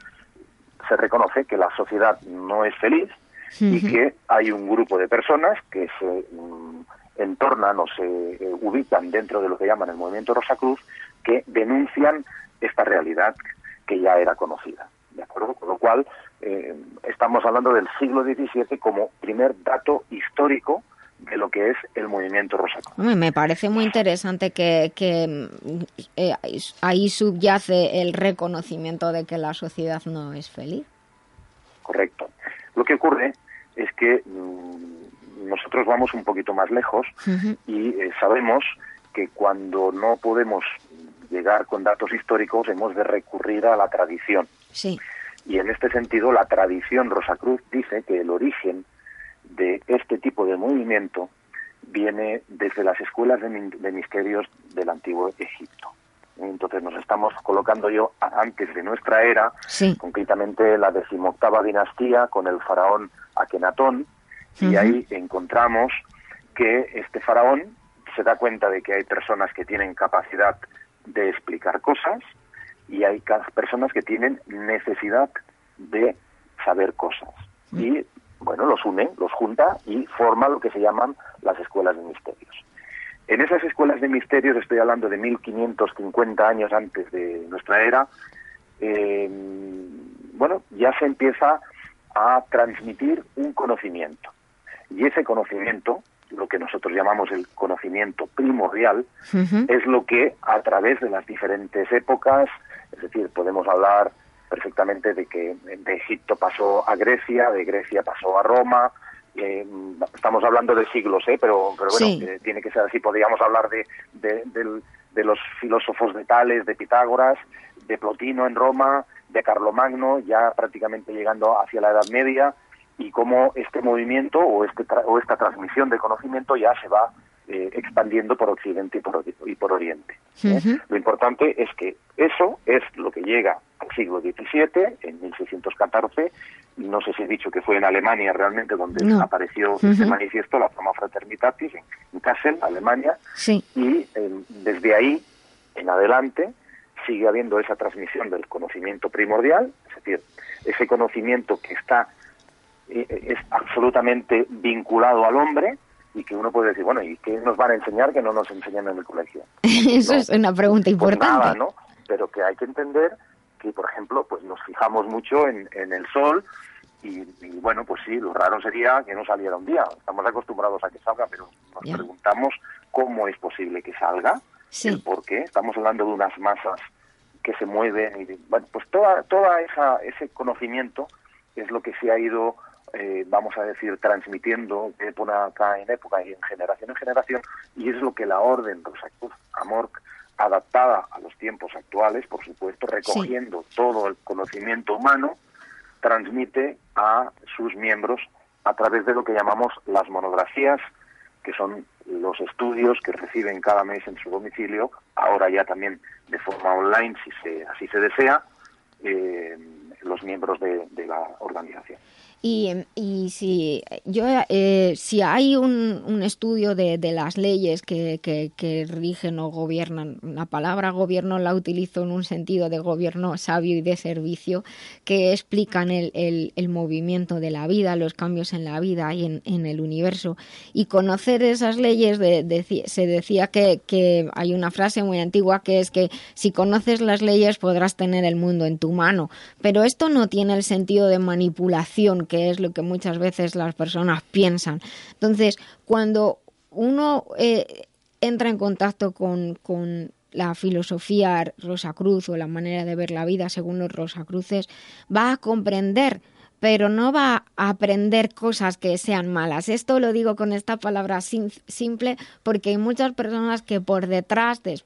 se reconoce que la sociedad no es feliz y que hay un grupo de personas que se mm, entornan o se eh, ubican dentro de lo que llaman el movimiento Rosa Cruz que denuncian esta realidad que ya era conocida. ¿De acuerdo? Con lo cual, eh, estamos hablando del siglo XVII como primer dato histórico de lo que es el movimiento Rosaco. Me parece muy interesante que, eh, ahí subyace el reconocimiento de que la sociedad no es feliz. Correcto. Lo que ocurre es que mm, nosotros vamos un poquito más lejos y eh, sabemos que cuando no podemos llegar con datos históricos hemos de recurrir a la tradición. Sí. Y en este sentido la tradición Rosacruz dice que el origen de este tipo de movimiento viene desde las escuelas de, misterios del antiguo Egipto. Entonces nos estamos colocando yo antes de nuestra era, concretamente la decimoctava dinastía con el faraón Akenatón, y ahí encontramos que este faraón se da cuenta de que hay personas que tienen capacidad de explicar cosas y hay personas que tienen necesidad de saber cosas. Y bueno, los une, los junta y forma lo que se llaman las escuelas de misterios. En esas escuelas de misterios, estoy hablando de 1550 años antes de nuestra era, eh, bueno, ya se empieza a transmitir un conocimiento. Y ese conocimiento, lo que nosotros llamamos el conocimiento primordial, es lo que a través de las diferentes épocas, es decir, podemos hablar perfectamente de que de Egipto pasó a Grecia, de Grecia pasó a Roma. Eh, estamos hablando de siglos, ¿eh? pero, pero bueno, eh, tiene que ser así. Podríamos hablar de, de, los filósofos de Tales, de Pitágoras, de Plotino en Roma, de Carlomagno, ya prácticamente llegando hacia la Edad Media, y cómo este movimiento o, este o esta transmisión de conocimiento ya se va eh, expandiendo por Occidente y por, y por Oriente. Lo importante es que eso es lo que llega al siglo XVII, en 1614, no sé si he dicho que fue en Alemania realmente donde apareció este manifiesto, la Fama Fraternitatis, en, Kassel, Alemania, y eh, desde ahí en adelante sigue habiendo esa transmisión del conocimiento primordial, es decir, ese conocimiento que está eh, es absolutamente vinculado al hombre, y que uno puede decir, bueno, ¿y qué nos van a enseñar que no nos enseñan en el colegio? Eso es una pregunta Pues importante. nada, ¿no? Pero que hay que entender que, por ejemplo, pues nos fijamos mucho en, en el sol y, y, bueno, pues sí, lo raro sería que no saliera un día. Estamos acostumbrados a que salga, pero nos Ya. preguntamos cómo es posible que salga, Sí. el por qué. Estamos hablando de unas masas que se mueven y de- bueno, pues toda toda esa ese conocimiento es lo que se ha ido eh, vamos a decir transmitiendo de época en época y en generación en generación y es lo que la orden Rosacruz Amor adaptada a los tiempos actuales por supuesto recogiendo todo el conocimiento humano transmite a sus miembros a través de lo que llamamos las monografías que son los estudios que reciben cada mes en su domicilio, ahora ya también de forma online, si se, así se desea, eh, los miembros de, de la organización. Y, y si yo eh, si hay un, estudio de, las leyes que, rigen o gobiernan, la palabra gobierno la utilizo en un sentido de gobierno sabio y de servicio, que explican el, el, movimiento de la vida, los cambios en la vida y en, el universo. Y conocer esas leyes, se decía que, que hay una frase muy antigua que es que si conoces las leyes podrás tener el mundo en tu mano. Pero esto no tiene el sentido de manipulación, que es lo que muchas veces las personas piensan. Entonces, cuando uno eh, entra en contacto con, con la filosofía Rosacruz o la manera de ver la vida según los Rosacruces, va a comprender pero no va a aprender cosas que sean malas. Esto lo digo con esta palabra sim- simple porque hay muchas personas que por detrás de,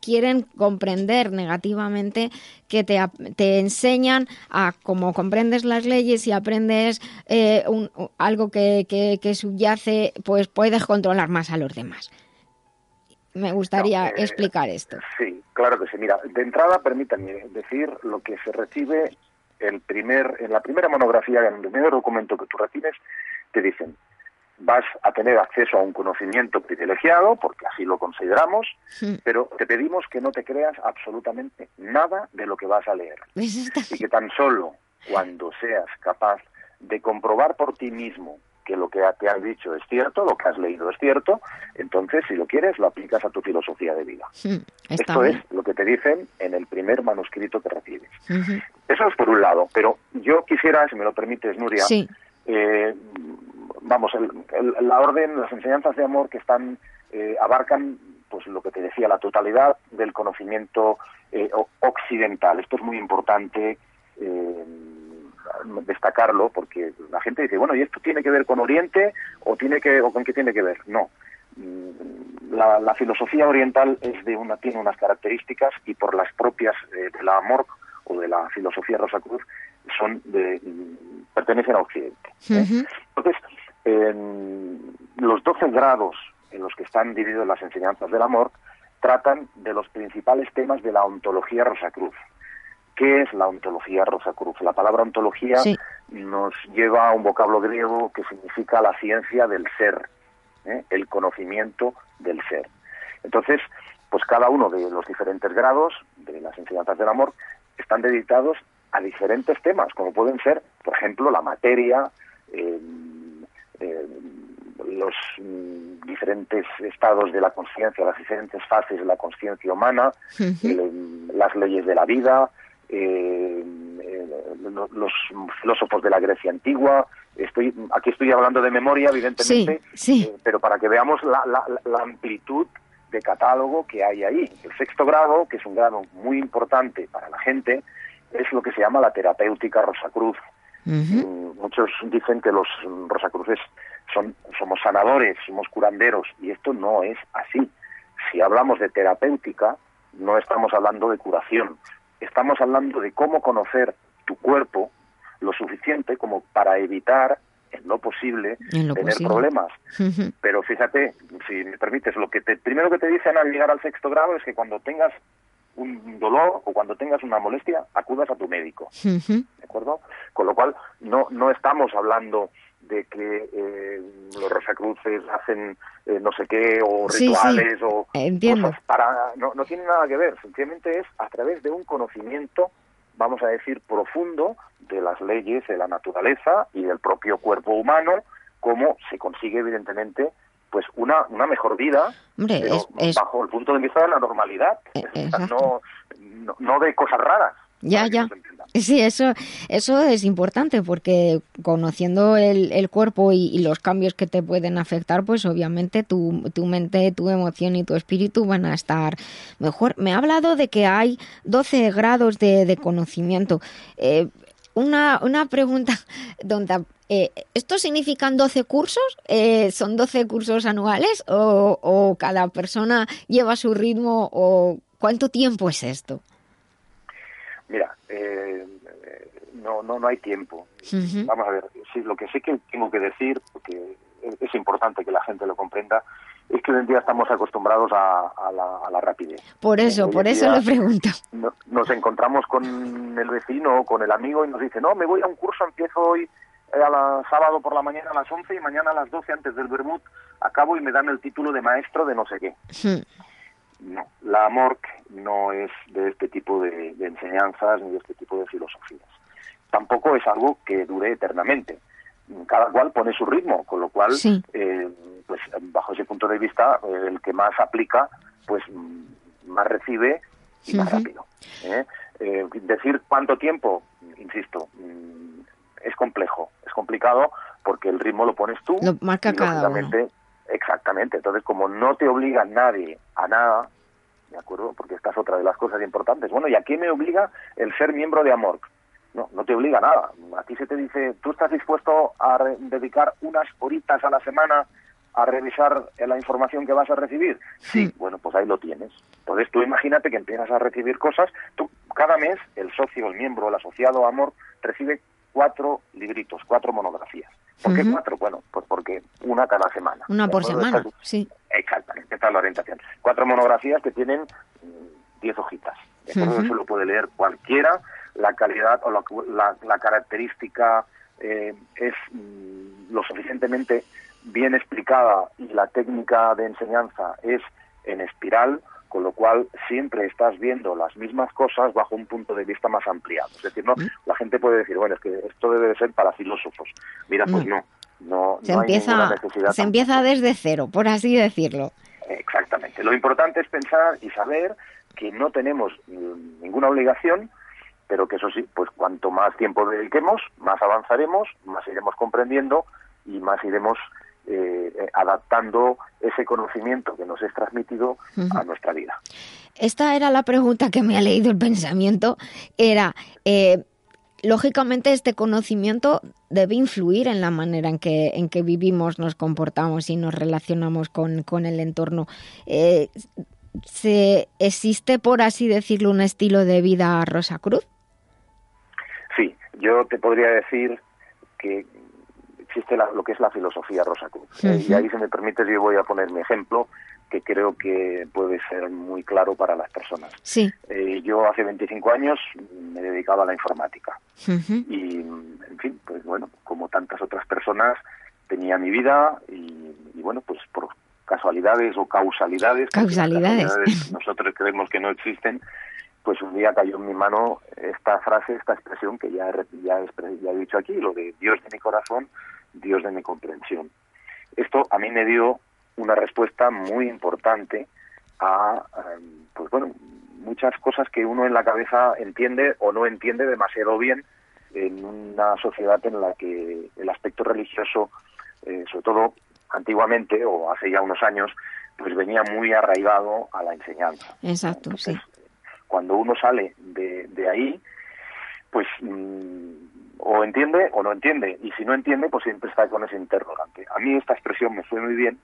quieren comprender negativamente que te, te enseñan a cómo comprendes las leyes y aprendes eh, un- algo que, que, que subyace, pues puedes controlar más a los demás. Me gustaría No, eh, explicar esto. Sí, claro que sí. Mira, de entrada, permítanme decir lo que se recibe el primer, en la primera monografía, en el primer documento que tú recibes, te dicen, vas a tener acceso a un conocimiento privilegiado, porque así lo consideramos, pero te pedimos que no te creas absolutamente nada de lo que vas a leer. Y que tan solo cuando seas capaz de comprobar por ti mismo que lo que te han dicho es cierto, lo que has leído es cierto, entonces, si lo quieres, lo aplicas a tu filosofía de vida. Hmm, Esto bien. es lo que te dicen en el primer manuscrito que recibes. Eso es por un lado, pero yo quisiera, si me lo permites, Nuria, Sí. Eh, vamos, el- la orden, las enseñanzas de amor que están eh, abarcan, pues lo que te decía, la totalidad del conocimiento eh, occidental. Esto es muy importante eh, destacarlo porque la gente dice, bueno, ¿y esto tiene que ver con Oriente o tiene que o con qué tiene que ver? No. Mm, La, la filosofía oriental es de una tiene unas características y por las propias eh, de la amor o de la filosofía Rosacruz son de pertenecen a Occidente. Entonces, en los 12 grados en los que están divididas las enseñanzas del amor tratan de los principales temas de la ontología Rosacruz. ¿Qué es la ontología Rosacruz? La palabra ontología Sí. nos lleva a un vocablo griego que significa la ciencia del ser, ¿eh? el conocimiento del ser. Entonces, pues cada uno de los diferentes grados de las enseñanzas del amor están dedicados a diferentes temas, como pueden ser, por ejemplo, la materia, eh, eh, los mm, diferentes estados de la conciencia, las diferentes fases de la conciencia humana, el- las leyes de la vida, eh, lo- los filósofos de la Grecia antigua. Estoy, aquí estoy hablando de memoria, evidentemente, Sí, sí. eh, pero para que veamos la, la- la amplitud de catálogo que hay ahí. El sexto grado, que es un grado muy importante para la gente, es lo que se llama la terapéutica Rosacruz. Mm, Muchos dicen que los Rosacruces son, somos sanadores, somos curanderos, y esto no es así. Si hablamos de terapéutica, no estamos hablando de curación, estamos hablando de cómo conocer tu cuerpo lo suficiente como para evitar, en lo posible, En lo tener posible. problemas. Pero fíjate, si me permites, lo que te, primero que te dicen al llegar al sexto grado es que cuando tengas un dolor o cuando tengas una molestia, acudas a tu médico. ¿de acuerdo? Con lo cual, no, no estamos hablando de que eh, los Rosacruces hacen eh, no sé qué, o Sí, sí. rituales, o Entiendo. cosas para... No, no tiene nada que ver, simplemente es a través de un conocimiento, vamos a decir, profundo de las leyes de la naturaleza y del propio cuerpo humano, cómo se consigue, evidentemente, pues una, una mejor vida Hombre, pero es- es- bajo el punto de vista de la normalidad, Eh, exacto. no, no, no de cosas raras. Ya, ya. Sí, eso, eso es importante porque conociendo el, el cuerpo y, y los cambios que te pueden afectar, pues obviamente tu, tu mente, tu emoción y tu espíritu van a estar mejor. Me ha hablado de que hay 12 grados de, de conocimiento. Eh, una, una pregunta, Donta. Eh, ¿Esto significan 12 cursos? Eh, ¿Son 12 cursos anuales? ¿O, ¿O cada persona lleva su ritmo? ¿O cuánto tiempo es esto? Mira, eh, no, no, no hay tiempo. Vamos a ver, sí, lo que sí que tengo que decir, porque es, importante que la gente lo comprenda, es que hoy en día estamos acostumbrados a, a la, a la rapidez. Por eso, Hoy por eso le pregunto. no- Nos encontramos con el vecino o con el amigo y nos dice, no, me voy a un curso, empiezo hoy a la, sábado por la mañana a las 11 y mañana a las 12 antes del Bermud acabo y me dan el título de maestro de no sé qué. Hmm. No, la AMORC no es de este tipo de, de enseñanzas ni de este tipo de filosofías. Tampoco es algo que dure eternamente. Cada cual pone su ritmo, con lo cual, Sí. eh, pues bajo ese punto de vista, eh, el que más aplica, pues más recibe y más rápido. ¿eh? Eh, decir cuánto tiempo, insisto, mm, es complejo, es complicado porque el ritmo lo pones tú. Lo marca cada uno. Exactamente. Entonces, como no te obliga nadie a nada, ¿de acuerdo? Porque esta es otra de las cosas importantes. Bueno, ¿y a qué me obliga el ser miembro de Amor? No, no te obliga a nada. A ti se te dice, ¿tú estás dispuesto a dedicar unas horitas a la semana a revisar la información que vas a recibir? Sí, bueno, pues ahí lo tienes. Entonces tú imagínate que empiezas a recibir cosas. Tú, cada mes, el socio, el miembro, el asociado Amor, recibe cuatro libritos, cuatro monografías. ¿Por qué cuatro? Bueno, pues porque una cada semana. Una ¿de por semana, Esta sí. Exactamente, esta es la orientación. Cuatro monografías que tienen mm, diez hojitas. ¿de acuerdo? Ujú. Eso lo puede leer cualquiera. La calidad o la, la- la característica eh, es mm, lo suficientemente bien explicada y la técnica de enseñanza es en espiral, con lo cual siempre estás viendo las mismas cosas bajo un punto de vista más ampliado. Es decir, no, la gente puede decir, bueno, es que esto debe de ser para filósofos. Mira, pues No. no, no, Se no hay ninguna empieza, necesidad se empieza desde cero, por así decirlo. Exactamente. Lo importante es pensar y saber que no tenemos mm, ninguna obligación, pero que eso sí, pues cuanto más tiempo dediquemos, más avanzaremos, más iremos comprendiendo y más iremos eh, eh, adaptando ese conocimiento que nos es transmitido a nuestra vida. Esta era la pregunta que me ha leído el pensamiento. Era, eh, lógicamente este conocimiento debe influir en la manera en que, en que vivimos, nos comportamos y nos relacionamos con, con el entorno. Eh, ¿se, ¿Existe, por así decirlo, un estilo de vida Rosa Cruz? Sí, yo te podría decir que existe la- lo que es la filosofía Rosa Cruz. Eh, y ahí, si me permites, yo voy a poner mi ejemplo, que creo que puede ser muy claro para las personas. Sí. Eh, yo hace 25 años me dedicaba a la informática y, en fin, pues bueno, como tantas otras personas, tenía mi vida y, y, bueno, pues por casualidades o causalidades, Causalidades. nosotros creemos que no existen, pues un día cayó en mi mano esta frase, esta expresión que ya ya he dicho aquí, lo de Dios de mi corazón, Dios de mi comprensión. Esto a mí me dio una respuesta muy importante a, em, pues bueno, muchas cosas que uno en la cabeza entiende o no entiende demasiado bien en una sociedad en la que el aspecto religioso, eh, sobre todo antiguamente o hace ya unos años, pues venía muy arraigado a la enseñanza. Exacto, sí. Cuando uno sale de, de ahí, pues mm, o entiende o no entiende, y si no entiende, pues siempre está con ese interrogante. A mí esta expresión me fue muy bien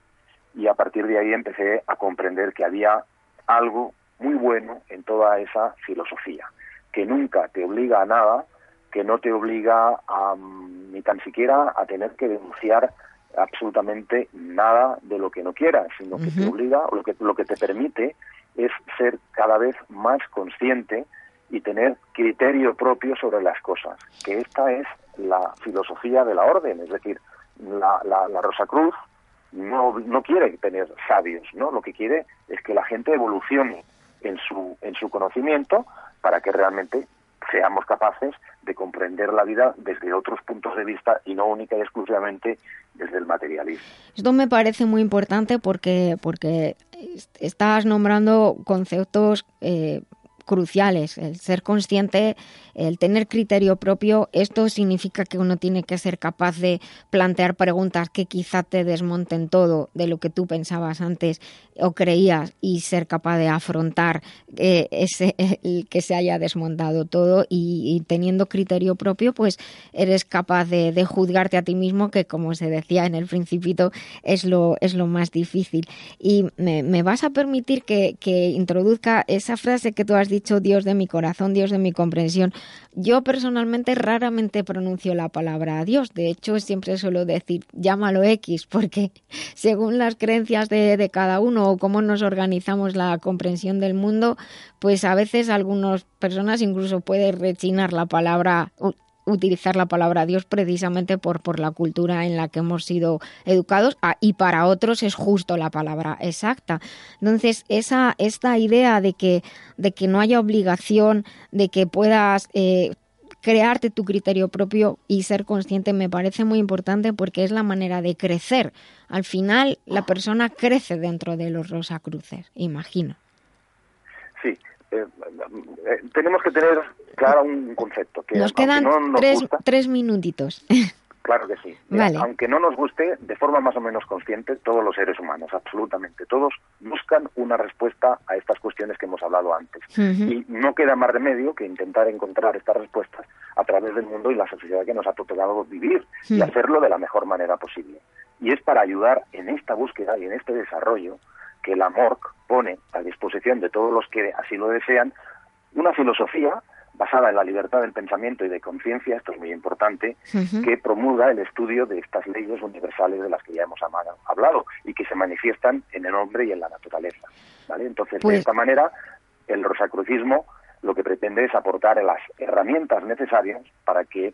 y a partir de ahí empecé a comprender que había algo muy bueno en toda esa filosofía, que nunca te obliga a nada, que no te obliga a, mm, ni tan siquiera a tener que denunciar absolutamente nada de lo que no quieras, sino que te obliga, o lo que, lo que te permite es ser cada vez más consciente y tener criterio propio sobre las cosas, que esta es la filosofía de la orden, es decir, la, la, la Rosa Cruz no, no quiere tener sabios, ¿no? Lo que quiere es que la gente evolucione en su, en su conocimiento para que realmente seamos capaces de comprender la vida desde otros puntos de vista y no única y exclusivamente desde el materialismo. Esto me parece muy importante porque, porque estás nombrando conceptos eh, cruciales. El ser consciente, el tener criterio propio, esto significa que uno tiene que ser capaz de plantear preguntas que quizá te desmonten todo de lo que tú pensabas antes o creías y ser capaz de afrontar eh, ese, el que se haya desmontado todo y, teniendo criterio propio, pues eres capaz de, juzgarte a ti mismo, que como se decía en el principito, es lo, es lo más difícil. Y me, vas a permitir que, que introduzca esa frase que tú has dicho, Dios de mi corazón, Dios de mi comprensión. Yo personalmente raramente pronuncio la palabra Dios. De hecho, siempre suelo decir llámalo X, porque según las creencias de, de cada uno, o cómo nos organizamos la comprensión del mundo, pues a veces algunas personas incluso pueden rechinar la palabra utilizar la palabra Dios precisamente por, por la cultura en la que hemos sido educados ah, y para otros es justo la palabra exacta. Entonces, esa, esta idea de que, de que no haya obligación, de que puedas eh, crearte tu criterio propio y ser consciente me parece muy importante porque es la manera de crecer. Al final, la persona crece dentro de los Rosacruces, imagino. Sí, eh, eh, tenemos que tener claro un concepto. Que nos quedan tres, tres minutitos. Claro que sí. Aunque no nos guste, de forma más o menos consciente, todos los seres humanos, absolutamente todos, buscan una respuesta a estas cuestiones que hemos hablado antes. Y no queda más remedio que intentar encontrar estas respuestas a través del mundo y la sociedad que nos ha tocado vivir y hacerlo de la mejor manera posible. Y es para ayudar en esta búsqueda y en este desarrollo que el amor pone a disposición de todos los que así lo desean una filosofía basada en la libertad del pensamiento y de conciencia, esto es muy importante, que promulga el estudio de estas leyes universales de las que ya hemos hablado y que se manifiestan en el hombre y en la naturaleza. ¿vale? Entonces, de pues esta manera, el rosacrucismo lo que pretende es aportar las herramientas necesarias para que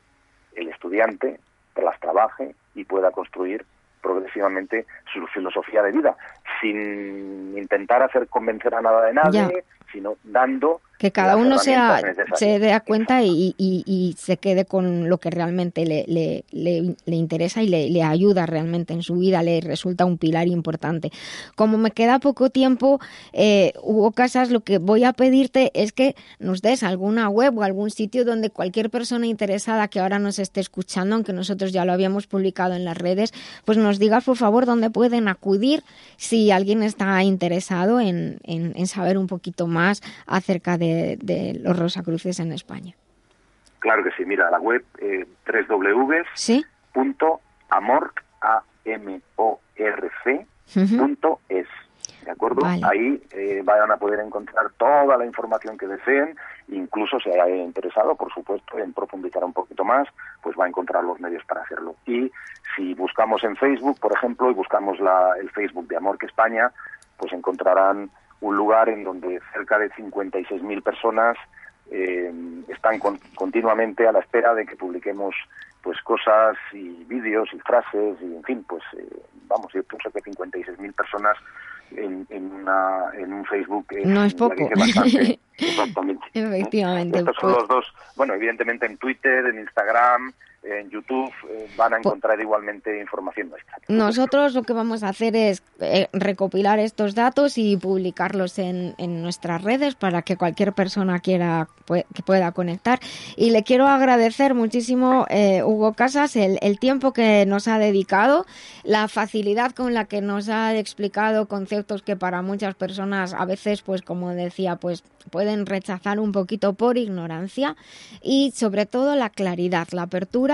el estudiante las trabaje y pueda construir progresivamente su filosofía de vida, sin intentar hacer convencer a nada de nadie, sino dando que cada uno sea, se dé cuenta y, y, se quede con lo que realmente le, le, le, interesa y le, ayuda realmente en su vida, le resulta un pilar importante. Como me queda poco tiempo, eh, Hugo Casas, lo que voy a pedirte es que nos des alguna web o algún sitio donde cualquier persona interesada que ahora nos esté escuchando, aunque nosotros ya lo habíamos publicado en las redes, pues nos digas por favor dónde pueden acudir si alguien está interesado en, en, en saber un poquito más acerca de de, los Rosacruces en España. Claro que sí, mira, la web eh, www.amorc, a m o r es. ¿De acuerdo? Ahí eh, van a poder encontrar toda la información que deseen, incluso si haya interesado, por supuesto, en profundizar un poquito más, pues va a encontrar los medios para hacerlo. Y si buscamos en Facebook, por ejemplo, y buscamos la, el Facebook de Amor que España, pues encontrarán un lugar en donde cerca de 56.000 personas eh, están continuamente a la espera de que publiquemos pues cosas y vídeos y frases y en fin pues eh, vamos yo pienso que 56.000 personas en, en, una, en un Facebook no es poco. exactamente efectivamente estos son pues los dos. Bueno evidentemente en Twitter en Instagram en YouTube eh, van a pues encontrar igualmente información nuestra. Nosotros lo que vamos a hacer es eh, recopilar estos datos y publicarlos en, en, nuestras redes para que cualquier persona quiera que pueda conectar. Y le quiero agradecer muchísimo, eh, Hugo Casas, el, el, tiempo que nos ha dedicado, la facilidad con la que nos ha explicado conceptos que para muchas personas a veces, pues como decía, pues pueden rechazar un poquito por ignorancia y sobre todo la claridad, la apertura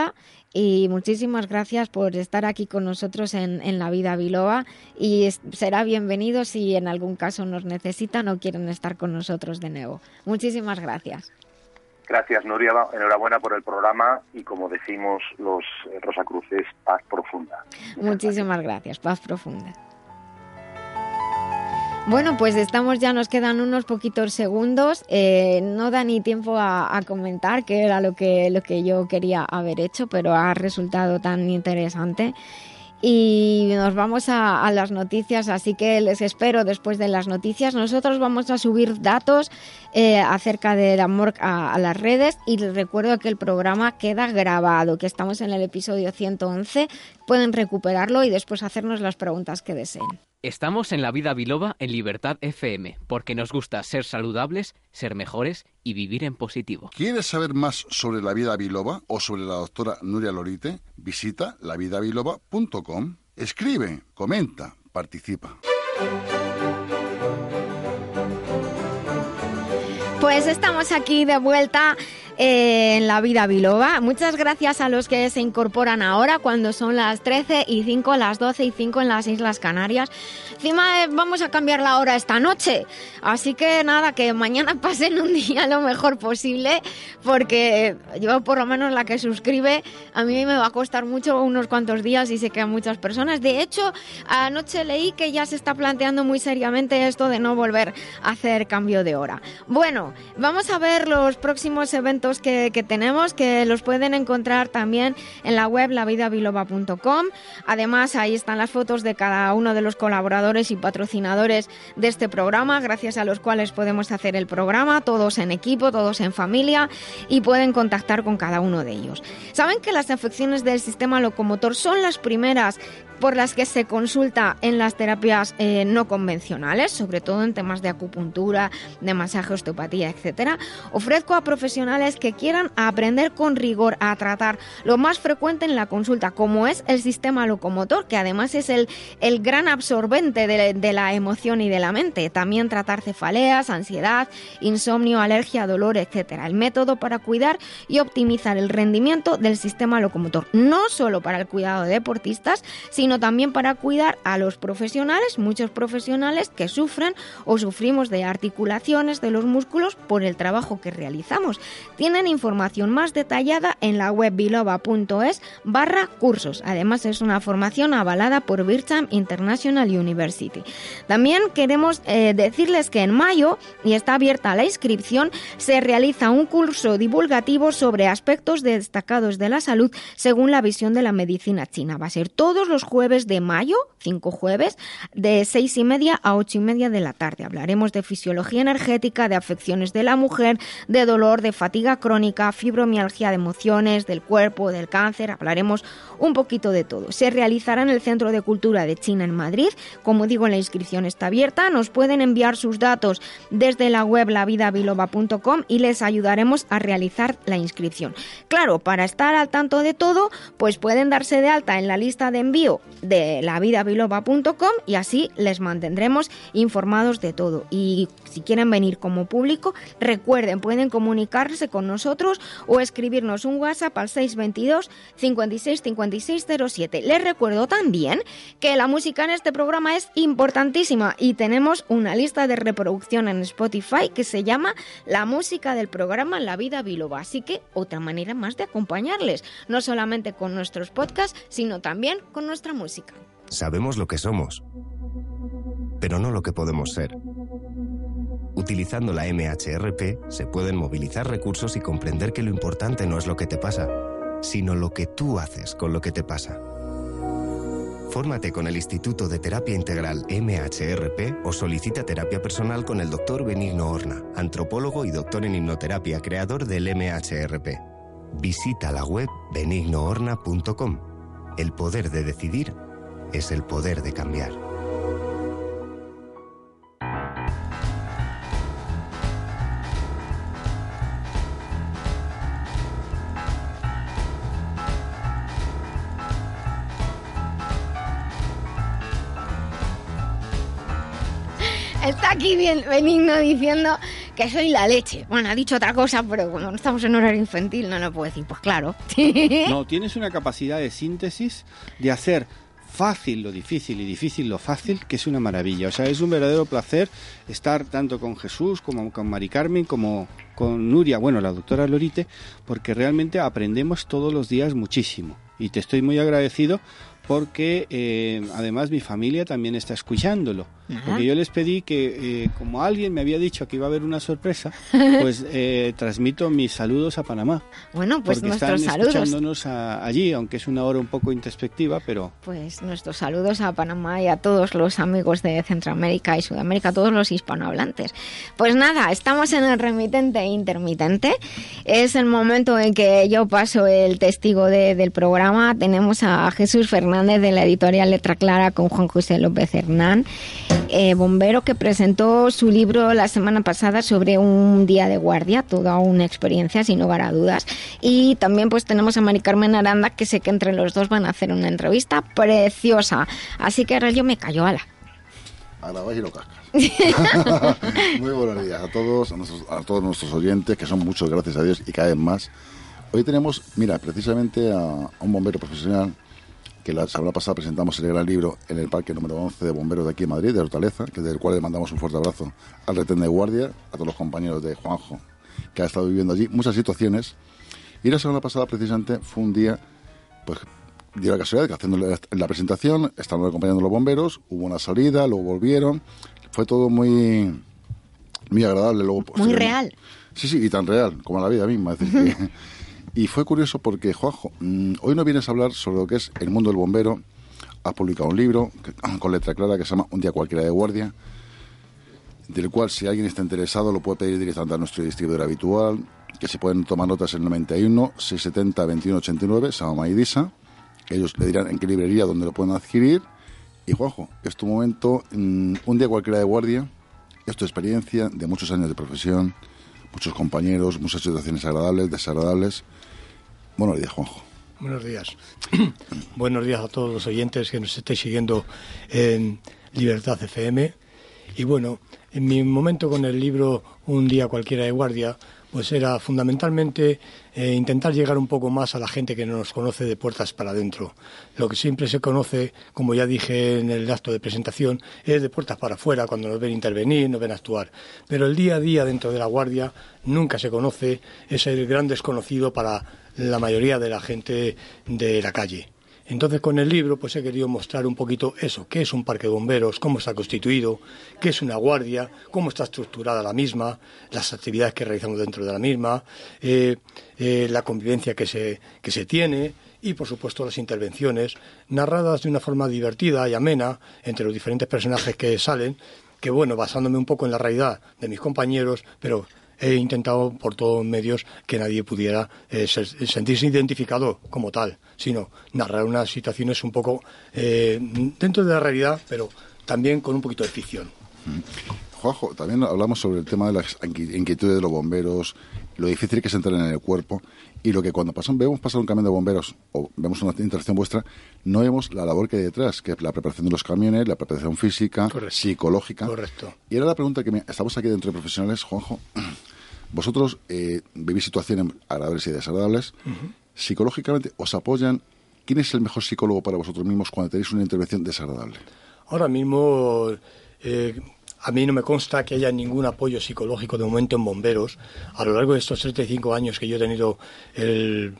y muchísimas gracias por estar aquí con nosotros en, en La Vida Biloba y será bienvenido si en algún caso nos necesitan o quieren estar con nosotros de nuevo. Muchísimas gracias. Gracias, Nuria. Enhorabuena por el programa y, como decimos los Rosacruces, paz profunda. Muchísimas gracias. Paz profunda. Bueno, pues estamos ya, nos quedan unos poquitos segundos. Eh, no da ni tiempo a, comentar qué era lo que, lo que yo quería haber hecho, pero ha resultado tan interesante. y nos vamos a, las noticias, así que les espero después de las noticias. Nosotros vamos a subir datos eh, acerca del amor a, a, las redes y les recuerdo que el programa queda grabado, que estamos en el episodio 111, pueden recuperarlo y después hacernos las preguntas que deseen. Estamos en la vida biloba en Libertad FM, porque nos gusta ser saludables, ser mejores y vivir en positivo. ¿Quieres saber más sobre la vida biloba o sobre la doctora Nuria Lorite? Visita lavidabiloba.com. Escribe, comenta, participa. Pues estamos aquí de vuelta en la vida biloba. Muchas gracias a los que se incorporan ahora cuando son las 13 y 5, las 12 y 5 en las Islas Canarias. Encima eh, vamos a cambiar la hora esta noche. Así que nada, que mañana pasen un día lo mejor posible porque yo por lo menos la que suscribe a mí me va a costar mucho unos cuantos días y sé que a muchas personas. De hecho, anoche leí que ya se está planteando muy seriamente esto de no volver a hacer cambio de hora. Bueno, vamos a ver los próximos eventos que, tenemos, que los pueden encontrar también en la web lavidabiloba.com. Además, ahí están las fotos de cada uno de los colaboradores y patrocinadores de este programa, gracias a los cuales podemos hacer el programa, todos en equipo, todos en familia, y pueden contactar con cada uno de ellos. Saben que las afecciones del sistema locomotor son las primeras por las que se consulta en las terapias eh, no convencionales, sobre todo en temas de acupuntura, de masaje, osteopatía, etcétera. Ofrezco a profesionales que quieran aprender con rigor a tratar lo más frecuente en la consulta, como es el sistema locomotor, que además es el, el gran absorbente de, la emoción y de la mente. También tratar cefaleas, ansiedad, insomnio, alergia, dolor, etcétera. El método para cuidar y optimizar el rendimiento del sistema locomotor, no solo para el cuidado de deportistas, sino también para cuidar a los profesionales, muchos profesionales que sufren o sufrimos de articulaciones de los músculos por el trabajo que realizamos. Tienen información más detallada en la web biloba.es barra cursos. Además es una formación avalada por Bircham International University. También queremos eh, decirles que en mayo, y está abierta la inscripción, se realiza un curso divulgativo sobre aspectos destacados de la salud según la visión de la medicina china. Va a ser todos los jueves de mayo, cinco jueves, de seis y media a ocho y media de la tarde. Hablaremos de fisiología energética, de afecciones de la mujer, de dolor, de fatiga crónica, fibromialgia de emociones, del cuerpo, del cáncer. Hablaremos un poquito de todo. Se realizará en el Centro de Cultura de China en Madrid. Como digo, la inscripción está abierta. Nos pueden enviar sus datos desde la web lavidabiloba.com y les ayudaremos a realizar la inscripción. Claro, para estar al tanto de todo, pues pueden darse de alta en la lista de envío de lavidabiloba.com y así les mantendremos informados de todo. Y si quieren venir como público, recuerden, pueden comunicarse con nosotros o escribirnos un WhatsApp al 622 56 56 07. Les recuerdo también que la música en este programa es importantísima y tenemos una lista de reproducción en Spotify que se llama La música del programa La Vida Biloba. Así que otra manera más de acompañarles, no solamente con nuestros podcasts, sino también con nuestra música. Sabemos lo que somos, pero no lo que podemos ser. Utilizando la MHRP se pueden movilizar recursos y comprender que lo importante no es lo que te pasa, sino lo que tú haces con lo que te pasa. Fórmate con el Instituto de Terapia Integral MHRP o solicita terapia personal con el doctor Benigno Horna, antropólogo y doctor en hipnoterapia, creador del MHRP. Visita la web benignohorna.com. El poder de decidir es el poder de cambiar. Bien Benigno diciendo que soy la leche. Bueno, ha dicho otra cosa, pero cuando estamos en horario infantil no lo puedo decir. Pues claro. No, tienes una capacidad de síntesis de hacer fácil lo difícil y difícil lo fácil, que es una maravilla. O sea, es un verdadero placer estar tanto con Jesús como con Mari Carmen, como con Nuria, bueno, la doctora Lorite, porque realmente aprendemos todos los días muchísimo. Y te estoy muy agradecido porque eh, además mi familia también está escuchándolo. Porque yo les pedí que, eh, como alguien me había dicho que iba a haber una sorpresa, pues eh, transmito mis saludos a Panamá. Bueno, pues porque nuestros están saludos. escuchándonos a- allí, aunque es una hora un poco introspectiva, pero Pues nuestros saludos a Panamá y a todos los amigos de Centroamérica y Sudamérica, todos los hispanohablantes. Pues nada, estamos en el remitente e intermitente. Es el momento en que yo paso el testigo de- del programa. Tenemos a Jesús Fernández de la editorial Letra Clara con Juan José López Hernán, eh, bombero que presentó su libro la semana pasada sobre un día de guardia, toda una experiencia sin lugar a dudas. Y también pues tenemos a Mari Carmen Aranda que sé que entre los dos van a hacer una entrevista preciosa. Así que ahora yo me callo, ala. Vais y lo cascas. Muy buenos días a todos, a, nuestros- a todos nuestros oyentes, que son muchos, gracias a Dios, y cada vez más. Hoy tenemos, mira, precisamente a, a un bombero profesional que la semana pasada presentamos el gran libro en el parque número 11 de bomberos de aquí en Madrid, de Hortaleza, que del cual le mandamos un fuerte abrazo al retén de guardia, a todos los compañeros de Juanjo, que ha estado viviendo allí muchas situaciones. Y la semana pasada, precisamente, fue un día, pues, dio la casualidad que haciendo la, la presentación, estaban acompañando los bomberos, hubo una salida, luego volvieron, fue todo muy, muy agradable. Luego, Muy real. Sí, sí, y tan real como la vida misma. es decir, que- y fue curioso porque, Juanjo, mm, hoy no vienes a hablar sobre lo que es el mundo del bombero. Has publicado un libro con letra clara que se llama Un día cualquiera de guardia, del cual si alguien está interesado lo puede pedir directamente a nuestro distribuidor habitual, que se pueden tomar notas en el 91 670 2189, se llama Maidisa. Ellos le dirán en qué librería, donde lo pueden adquirir. Y Juanjo, es tu momento, mm, un día cualquiera de guardia, es tu experiencia de muchos años de profesión, muchos compañeros, muchas situaciones agradables, desagradables. Buenos días, Juanjo. Buenos días. Buenos días a todos los oyentes que nos estéis siguiendo en Libertad FM. Y bueno, en mi momento con el libro Un día cualquiera de guardia, pues era fundamentalmente eh, intentar llegar un poco más a la gente que no nos conoce de puertas para adentro. Lo que siempre se conoce, como ya dije en el acto de presentación, es de puertas para afuera, cuando nos ven intervenir, nos ven actuar. Pero el día a día dentro de la guardia nunca se conoce, es el gran desconocido para la mayoría de la gente de la calle. Entonces con el libro pues he querido mostrar un poquito eso, qué es un parque de bomberos, cómo está constituido, qué es una guardia, cómo está estructurada la misma, las actividades que realizamos dentro de la misma, eh, eh, la convivencia que se, que se tiene y por supuesto las intervenciones narradas de una forma divertida y amena entre los diferentes personajes que salen, que bueno, basándome un poco en la realidad de mis compañeros, pero he intentado por todos medios que nadie pudiera eh, ser- sentirse identificado como tal, sino narrar unas situaciones un poco eh, dentro de la realidad, pero también con un poquito de ficción. Juanjo, también hablamos sobre el tema de las inqui- inquietudes de los bomberos, lo difícil que es entrar en el cuerpo y lo que cuando pasan, vemos pasar un camión de bomberos o vemos una interacción vuestra, no vemos la labor que hay detrás, que es la preparación de los camiones, la preparación física, psicológica. Correcto. Y era la pregunta que me, estamos aquí dentro de profesionales, Juanjo. Vosotros eh, vivís situaciones agradables y desagradables. Psicológicamente, ¿os apoyan? ¿Quién es el mejor psicólogo para vosotros mismos cuando tenéis una intervención desagradable? Ahora mismo, eh, a mí no me consta que haya ningún apoyo psicológico de momento en bomberos. A lo largo de estos 35 años que yo he tenido el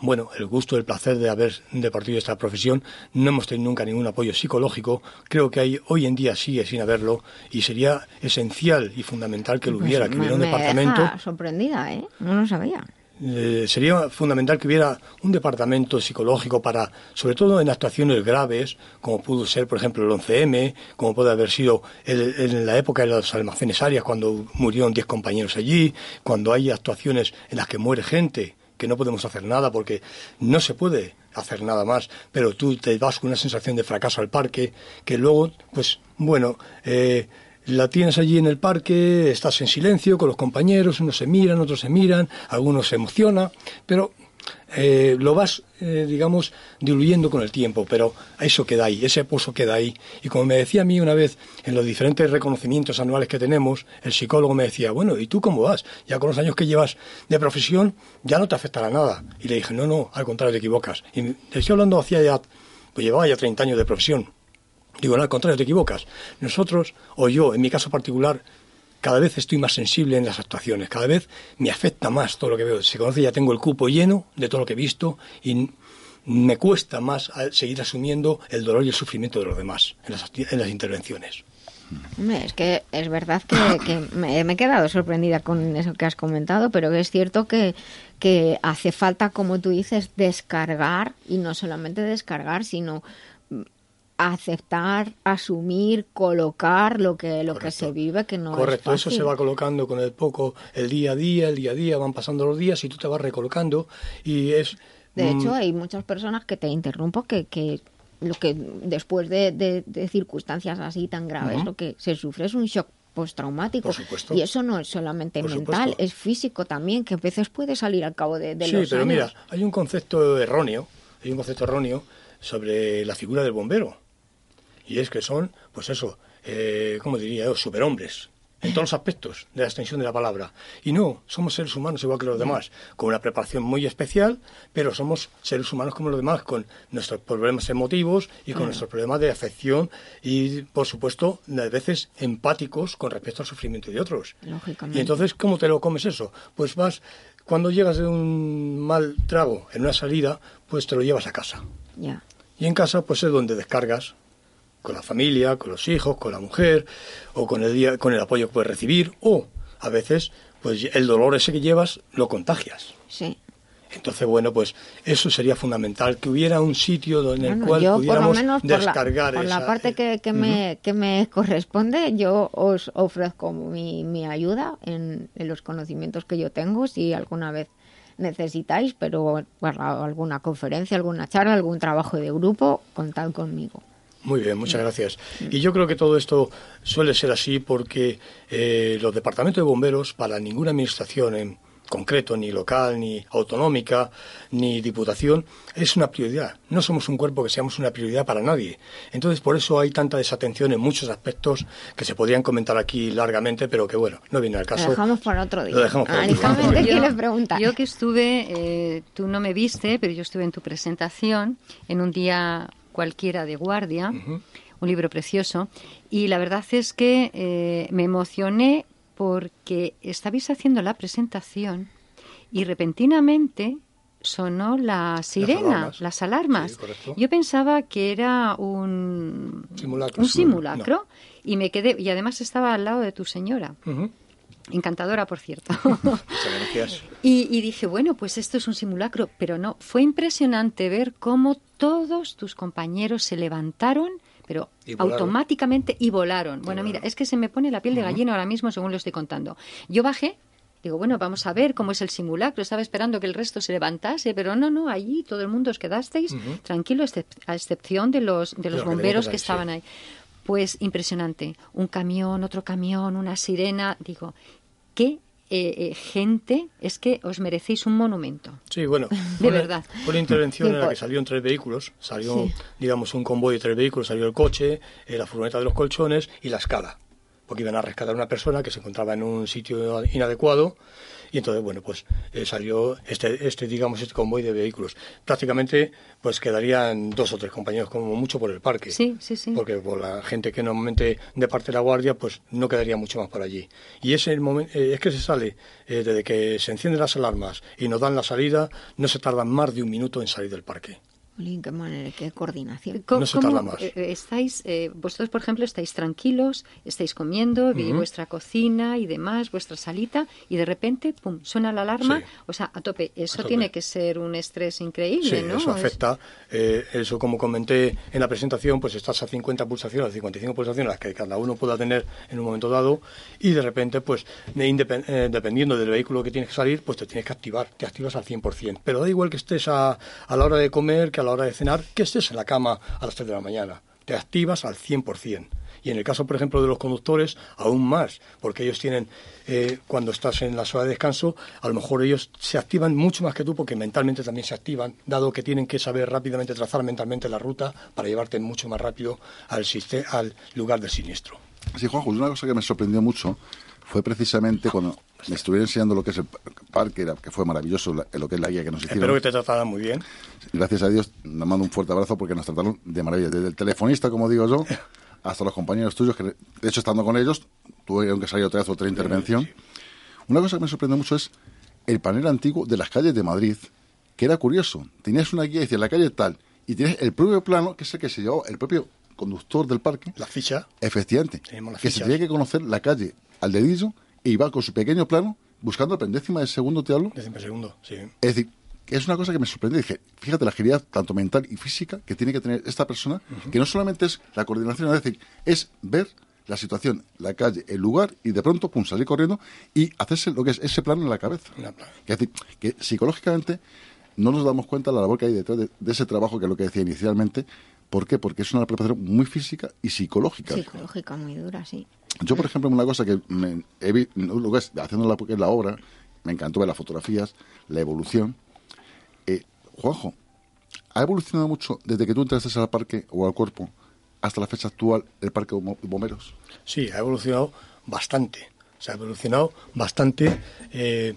bueno, el gusto, el placer de haber departido esta profesión, no hemos tenido nunca ningún apoyo psicológico. Creo que hay, hoy en día sigue sin haberlo y sería esencial y fundamental que lo hubiera, Pues que hubiera un me departamento. deja sorprendida, ¿eh? No lo sabía. Eh, sería fundamental que hubiera un departamento psicológico para, sobre todo en actuaciones graves, como pudo ser, por ejemplo, el 11M, como puede haber sido el- en la época de los almacenes áreas, cuando murieron 10 compañeros allí, cuando hay actuaciones en las que muere gente, que no podemos hacer nada porque no se puede hacer nada más, pero tú te vas con una sensación de fracaso al parque, que luego, pues, bueno, eh, la tienes allí en el parque, estás en silencio con los compañeros, unos se miran, otros se miran, algunos se emociona, pero eh, lo vas, eh, digamos, diluyendo con el tiempo, pero eso queda ahí, ese pozo queda ahí. Y como me decía a mí una vez, en los diferentes reconocimientos anuales que tenemos, el psicólogo me decía, bueno, ¿y tú cómo vas? Ya con los años que llevas de profesión, ya no te afectará nada. Y le dije, no, no, al contrario, te equivocas. Y te estoy hablando hacía ya, pues llevaba ya 30 años de profesión. Digo, al contrario, te equivocas. Nosotros, o yo, en mi caso particular, cada vez estoy más sensible en las actuaciones, cada vez me afecta más todo lo que veo. Se conoce, ya tengo el cupo lleno de todo lo que he visto y me cuesta más seguir asumiendo el dolor y el sufrimiento de los demás en las, en las intervenciones. Es que es verdad que, me, he quedado sorprendida con eso que has comentado, pero es cierto que, que hace falta, como tú dices, descargar y no solamente descargar, sino aceptar, asumir, colocar lo que lo que se vive, que no Correcto, es eso se va colocando con el poco, el día a día, el día a día, van pasando los días y tú te vas recolocando y es... De hecho, mm, hay muchas personas que te interrumpo que, que lo que después de, circunstancias así tan graves, lo que se sufre es un shock postraumático. Y eso no es solamente mental, es físico también, que a veces puede salir al cabo de, de sí, pero mira, hay un concepto erróneo, hay un concepto erróneo sobre la figura del bombero y es que son, pues eso, eh, ¿cómo diría yo? Superhombres en todos los aspectos de la extensión de la palabra. Y no, somos seres humanos igual que los demás, con una preparación muy especial, pero somos seres humanos como los demás, con nuestros problemas emotivos y con nuestros problemas de afección y, por supuesto, a veces empáticos con respecto al sufrimiento de otros. Y entonces, ¿cómo te lo comes eso? Pues vas, cuando llegas de un mal trago en una salida, pues te lo llevas a casa. Y en casa, pues es donde descargas con la familia, con los hijos, con la mujer, o con el, día, con el apoyo que puedes recibir, o a veces, pues el dolor ese que llevas lo contagias. Sí. Entonces, bueno, pues eso sería fundamental, que hubiera un sitio en el cual pudiéramos descargar por la, parte que, que, me, que me corresponde, yo os ofrezco mi, mi ayuda en, en, los conocimientos que yo tengo, si alguna vez necesitáis, pero para alguna conferencia, alguna charla, algún trabajo de grupo, contad conmigo. Muy bien, muchas gracias. Y yo creo que todo esto suele ser así porque eh, los departamentos de bomberos, para ninguna administración en concreto, ni local, ni autonómica, ni diputación, es una prioridad. No somos un cuerpo que seamos una prioridad para nadie. Entonces, por eso hay tanta desatención en muchos aspectos que se podrían comentar aquí largamente, pero que bueno, no viene al caso. Lo dejamos para otro día. Lo dejamos para otro día. Yo que estuve, eh, tú no me viste, pero yo estuve en tu presentación en un día cualquiera de guardia, un libro precioso, y la verdad es que eh, me emocioné porque estabais haciendo la presentación y repentinamente sonó la sirena, las alarmas. Yo pensaba que era un simulacro, un simulacro y me quedé y además estaba al lado de tu señora. Encantadora, por cierto. Muchas gracias. Y, dije, bueno, pues esto es un simulacro, pero no, fue impresionante ver cómo todos tus compañeros se levantaron, pero automáticamente y volaron. bueno, mira, es que se me pone la piel de gallina ahora mismo según lo estoy contando. Yo bajé, digo, bueno, vamos a ver cómo es el simulacro. Estaba esperando que el resto se levantase, pero no, no, allí todo el mundo os quedasteis tranquilo, a excepción de los, de los bomberos que, estaban ahí. Pues impresionante. Un camión, otro camión, una sirena. Digo, qué eh, eh, gente, es que os merecéis un monumento. Sí, bueno, de verdad. Fue una intervención en la que salieron tres vehículos, salió, digamos, un convoy de tres vehículos, salió el coche, eh, la furgoneta de los colchones y la escala, porque iban a rescatar a una persona que se encontraba en un sitio inadecuado y entonces, bueno, pues eh, salió este, este, digamos, este convoy de vehículos. Prácticamente, pues quedarían dos o tres compañeros como mucho por el parque. Sí, sí, sí. Porque por la gente que normalmente de parte de la guardia, pues no quedaría mucho más por allí. Y ese el momento, eh, es que se sale, eh, desde que se encienden las alarmas y nos dan la salida, no se tardan más de un minuto en salir del parque qué manera, qué coordinación. No se tarda más. Eh, estáis, eh, vosotros, por ejemplo, estáis tranquilos, estáis comiendo, vi vuestra cocina y demás, vuestra salita, y de repente, pum, suena la alarma, o sea, a tope. Eso tiene que ser un estrés increíble, sí, ¿no? eso afecta. Eh, eso, como comenté en la presentación, pues estás a 50 pulsaciones, a 55 pulsaciones, las que cada uno pueda tener en un momento dado, y de repente, pues, dependiendo del vehículo que tienes que salir, pues te tienes que activar, te activas al 100%. Pero da igual que estés a, a la hora de comer, que a la hora de cenar, que estés en la cama a las 3 de la mañana. Te activas al 100%. Y en el caso, por ejemplo, de los conductores, aún más, porque ellos tienen, eh, cuando estás en la zona de descanso, a lo mejor ellos se activan mucho más que tú, porque mentalmente también se activan, dado que tienen que saber rápidamente trazar mentalmente la ruta para llevarte mucho más rápido al, al lugar del siniestro. Sí, Juanjo, una cosa que me sorprendió mucho fue precisamente cuando me estuvieron enseñando lo que es el parque, que fue maravilloso lo que es la guía que nos hicieron. Espero que te trataran muy bien. Gracias a Dios, nos mando un fuerte abrazo porque nos trataron de maravilla. Desde el telefonista, como digo yo, hasta los compañeros tuyos, que de hecho estando con ellos, tuve aunque salir otra vez otra intervención. Una cosa que me sorprende mucho es el panel antiguo de las calles de Madrid, que era curioso. Tenías una guía y decía la calle tal, y tienes el propio plano, que es el que se llevó el propio conductor del parque. La ficha. Efectivamente. Que se fichas. tenía que conocer la calle al dedillo e iba con su pequeño plano buscando el décima de segundo, te hablo. Décimo segundo, sí. Es decir, es una cosa que me sorprendió. Dije, fíjate la agilidad tanto mental y física que tiene que tener esta persona, que no solamente es la coordinación, es decir, es ver la situación, la calle, el lugar y de pronto, pum, salir corriendo y hacerse lo que es ese plano en la cabeza. Que es decir, que psicológicamente no nos damos cuenta de la labor que hay detrás de, de ese trabajo, que es lo que decía inicialmente. ¿Por qué? Porque es una preparación muy física y psicológica. Psicológica muy dura, sí. Yo, por ejemplo, una cosa que me he haciendo la, obra, me encantó ver las fotografías, la evolución. Eh, Juanjo, ¿ha evolucionado mucho desde que tú entraste al parque o al cuerpo hasta la fecha actual el parque de Bom- bomberos? Sí, ha evolucionado bastante. Se ha evolucionado bastante, eh,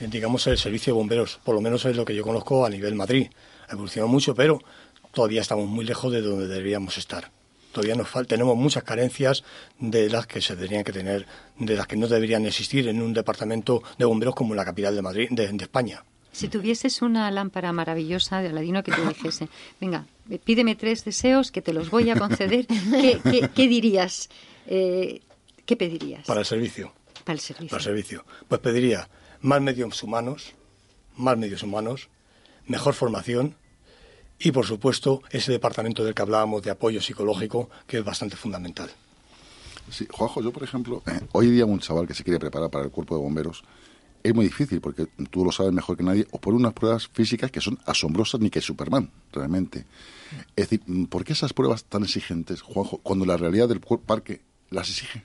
digamos, el servicio de bomberos. Por lo menos es lo que yo conozco a nivel Madrid. Ha evolucionado mucho, pero todavía estamos muy lejos de donde deberíamos estar. Todavía nos falta, tenemos muchas carencias de las que se tendrían que tener, de las que no deberían existir en un departamento de bomberos como la capital de Madrid, de, de España. Si tuvieses una lámpara maravillosa de Aladino que te dijese, venga, pídeme tres deseos que te los voy a conceder, ¿qué, qué- qué dirías? Eh, ¿Qué pedirías Para el servicio. para el servicio? Para el servicio. Pues pediría más medios humanos, más medios humanos, mejor formación y, por supuesto, ese departamento del que hablábamos de apoyo psicológico, que es bastante fundamental. Sí, Juanjo, yo, por ejemplo, eh, hoy día un chaval que se quiere preparar para el cuerpo de bomberos es muy difícil porque tú lo sabes mejor que nadie, o por unas pruebas físicas que son asombrosas ni que Superman, realmente. Es decir, mm, ¿por qué esas pruebas tan exigentes, Juanjo, cuando la realidad del parque las exige?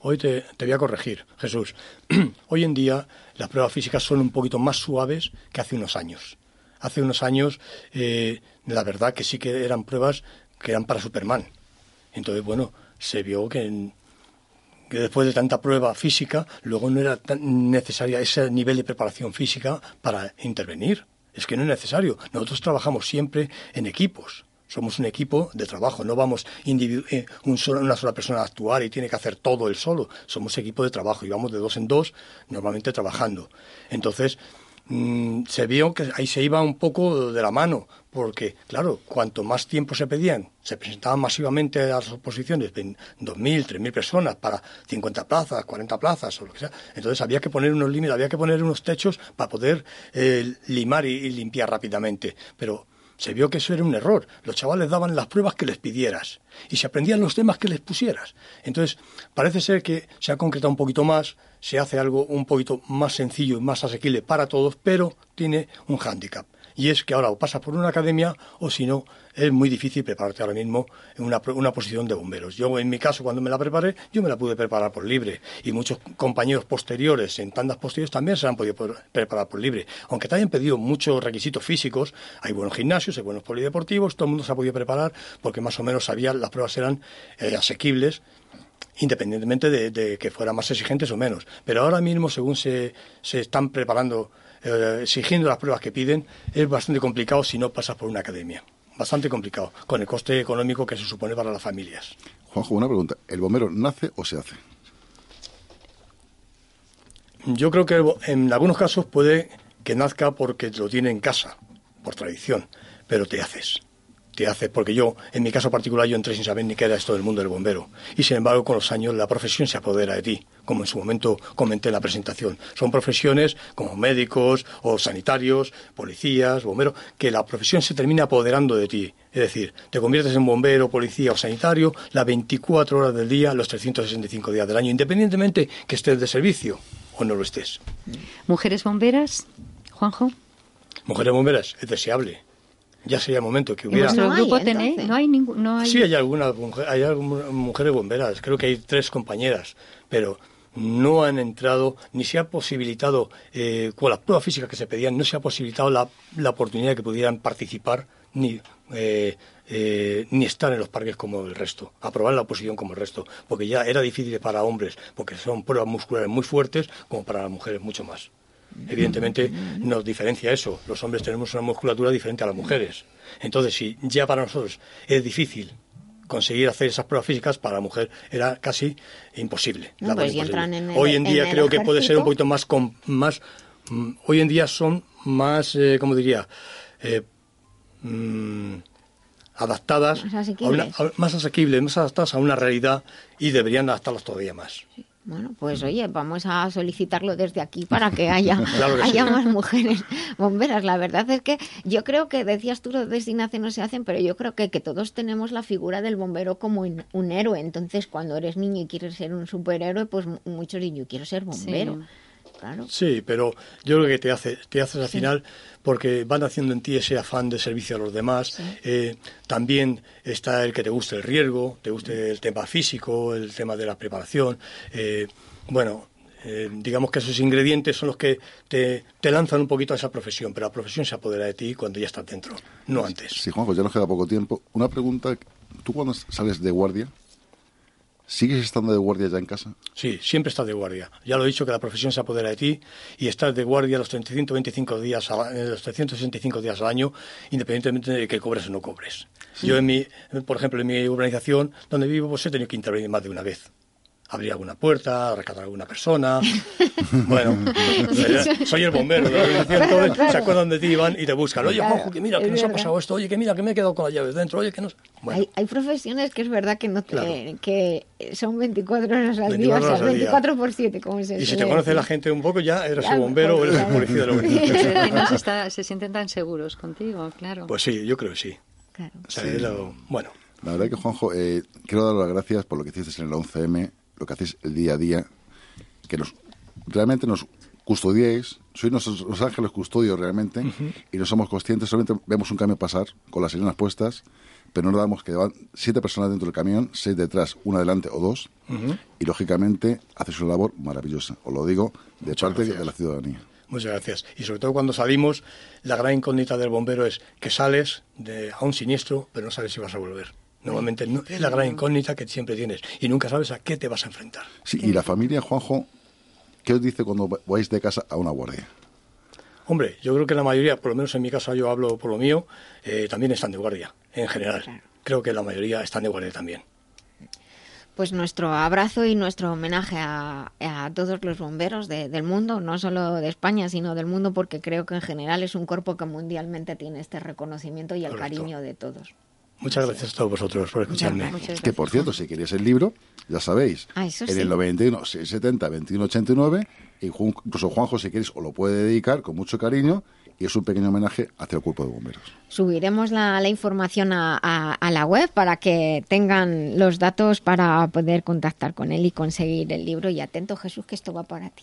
Hoy te, te voy a corregir, Jesús. Hoy en día las pruebas físicas son un poquito más suaves que hace unos años. Hace unos años, eh, la verdad que sí que eran pruebas que eran para Superman. Entonces, bueno, se vio que, que después de tanta prueba física, luego no era tan necesaria ese nivel de preparación física para intervenir. Es que no es necesario. Nosotros trabajamos siempre en equipos. Somos un equipo de trabajo, no vamos eh, un solo- una sola persona a actuar y tiene que hacer todo él solo. Somos equipo de trabajo y vamos de dos en dos normalmente trabajando. Entonces, mm, se vio que ahí se iba un poco de la mano, porque, claro, cuanto más tiempo se pedían, se presentaban masivamente a las oposiciones, ven- 2.000, 3.000 personas para 50 plazas, 40 plazas o lo que sea. Entonces había que poner unos límites, había que poner unos techos para poder eh, limar y, y limpiar rápidamente. Pero se vio que eso era un error. Los chavales daban las pruebas que les pidieras y se aprendían los temas que les pusieras. Entonces, parece ser que se ha concretado un poquito más, se hace algo un poquito más sencillo y más asequible para todos, pero tiene un hándicap. Y es que ahora o pasas por una academia o si no, es muy difícil prepararte ahora mismo en una, una posición de bomberos. Yo, en mi caso, cuando me la preparé, yo me la pude preparar por libre. Y muchos compañeros posteriores, en tandas posteriores, también se han podido preparar por libre. Aunque te hayan pedido muchos requisitos físicos, hay buenos gimnasios, hay buenos polideportivos, todo el mundo se ha podido preparar porque más o menos sabía, las pruebas eran eh, asequibles independientemente de, de que fueran más exigentes o menos. Pero ahora mismo, según se, se están preparando, eh, exigiendo las pruebas que piden, es bastante complicado si no pasas por una academia. Bastante complicado, con el coste económico que se supone para las familias. Juanjo, una pregunta. ¿El bombero nace o se hace? Yo creo que en algunos casos puede que nazca porque lo tiene en casa, por tradición, pero te haces. Te haces, porque yo, en mi caso particular, yo entré sin saber ni qué era esto del mundo del bombero. Y sin embargo, con los años, la profesión se apodera de ti, como en su momento comenté en la presentación. Son profesiones como médicos o sanitarios, policías, bomberos, que la profesión se termina apoderando de ti. Es decir, te conviertes en bombero, policía o sanitario las 24 horas del día, los 365 días del año, independientemente que estés de servicio o no lo estés. ¿Mujeres bomberas, Juanjo? Mujeres bomberas, es deseable. Ya sería el momento que ¿En hubiera... vuestro grupo tenéis? No hay ningún... No hay... Sí, hay algunas mujer- hay algunas mujeres bomberas, creo que hay tres compañeras, pero no han entrado, ni se ha posibilitado, eh, con las pruebas físicas que se pedían, no se ha posibilitado la, la oportunidad de que pudieran participar ni, eh, eh, ni estar en los parques como el resto, aprobar la oposición como el resto, porque ya era difícil para hombres, porque son pruebas musculares muy fuertes, como para las mujeres mucho más. Evidentemente nos diferencia eso. Los hombres tenemos una musculatura diferente a las mujeres. Entonces, si ya para nosotros es difícil conseguir hacer esas pruebas físicas, para la mujer era casi imposible. No, pues imposible. en el- hoy en día creo que puede ser un poquito más... con- más mm, hoy en día son más, eh, ¿cómo diría? Eh, mm, adaptadas, Más a asequibles. una- a- más asequibles, más adaptadas a una realidad y deberían adaptarlas todavía más. Bueno, pues oye, vamos a solicitarlo desde aquí para que haya, Claro que sí. haya más mujeres bomberas. La verdad es que yo creo que decías tú los nace no se hacen, pero yo creo que, que todos tenemos la figura del bombero como un, un héroe. Entonces, cuando eres niño y quieres ser un superhéroe, pues mu- muchos dicen yo quiero ser bombero. Claro. Sí, pero yo creo que te hace, te haces al final porque van haciendo en ti ese afán de servicio a los demás. Eh, también está el que te guste el riesgo, te guste el tema físico, el tema de la preparación. Eh, bueno, eh, digamos que esos ingredientes son los que te, te lanzan un poquito a esa profesión, pero la profesión se apodera de ti cuando ya estás dentro, no antes. Sí, Juanjo, ya nos queda poco tiempo. Una pregunta, ¿tú cuando sales de guardia, sigues estando de guardia ya en casa? Sí, siempre estás de guardia. Ya lo he dicho que la profesión se apodera de ti y estás de guardia los 325 días, al- eh, los 365 días al año, independientemente de que cobres o no cobres. Yo en mi, por ejemplo, en mi urbanización donde vivo, pues he tenido que intervenir más de una vez. Abrir alguna puerta, rescatar a alguna persona. Bueno, eh, soy el bombero de la urbanización, Claro, claro. se acuerdan de ti y van y te buscan. Oye, Claro, Juanjo, que mira, que nos ha verdad. pasado esto. Oye, que mira, que me he quedado con las llaves dentro. Oye, que no... Bueno, Hay, hay profesiones que es verdad que no te- Claro. que son 24 horas al 24 día, o sea, horas al día. 24 por 7, como se y si te conoce la gente un poco, ya eres Claro, el bombero o eres el claro. policía de la no se, está- se sienten tan seguros contigo, claro. Pues sí, yo creo que sí. O sea, es lo- bueno, La verdad que, Juanjo, eh, quiero dar las gracias por lo que hiciste en el 11M, lo que hacéis el día a día, que nos realmente nos custodiéis, sois nuestros los ángeles custodios realmente, y no somos conscientes, solamente vemos un camión pasar con las sirenas puestas, pero no damos que van siete personas dentro del camión, seis detrás, una delante o dos, y lógicamente hacéis una labor maravillosa, os lo digo, de parte de la ciudadanía. muchas gracias. Y sobre todo cuando salimos, la gran incógnita del bombero es que sales de, a un siniestro, pero no sabes si vas a volver. Normalmente no, es la gran incógnita que siempre tienes y nunca sabes a qué te vas a enfrentar. Sí, y la familia, Juanjo, ¿qué os dice cuando vais de casa a una guardia? Hombre, yo creo que la mayoría, por lo menos en mi caso yo hablo por lo mío, eh, también están de guardia, en general. Creo que la mayoría están de guardia también. Pues nuestro abrazo y nuestro homenaje a, a todos los bomberos de- del mundo, no solo de España, sino del mundo, porque creo que en general es un cuerpo que mundialmente tiene este reconocimiento y el Correcto. cariño de todos. Muchas gracias a todos vosotros por escucharme. Que por cierto, si queréis el libro, ya sabéis, Ah, en sí. el 91 670 2189, y Ju- incluso Juanjo, si queréis, os lo puede dedicar con mucho cariño, y es un pequeño homenaje hacia el cuerpo de bomberos. Subiremos la, la información a, a- a la web para que tengan los datos para poder contactar con él y conseguir el libro. Y atento, Jesús, que esto va para ti.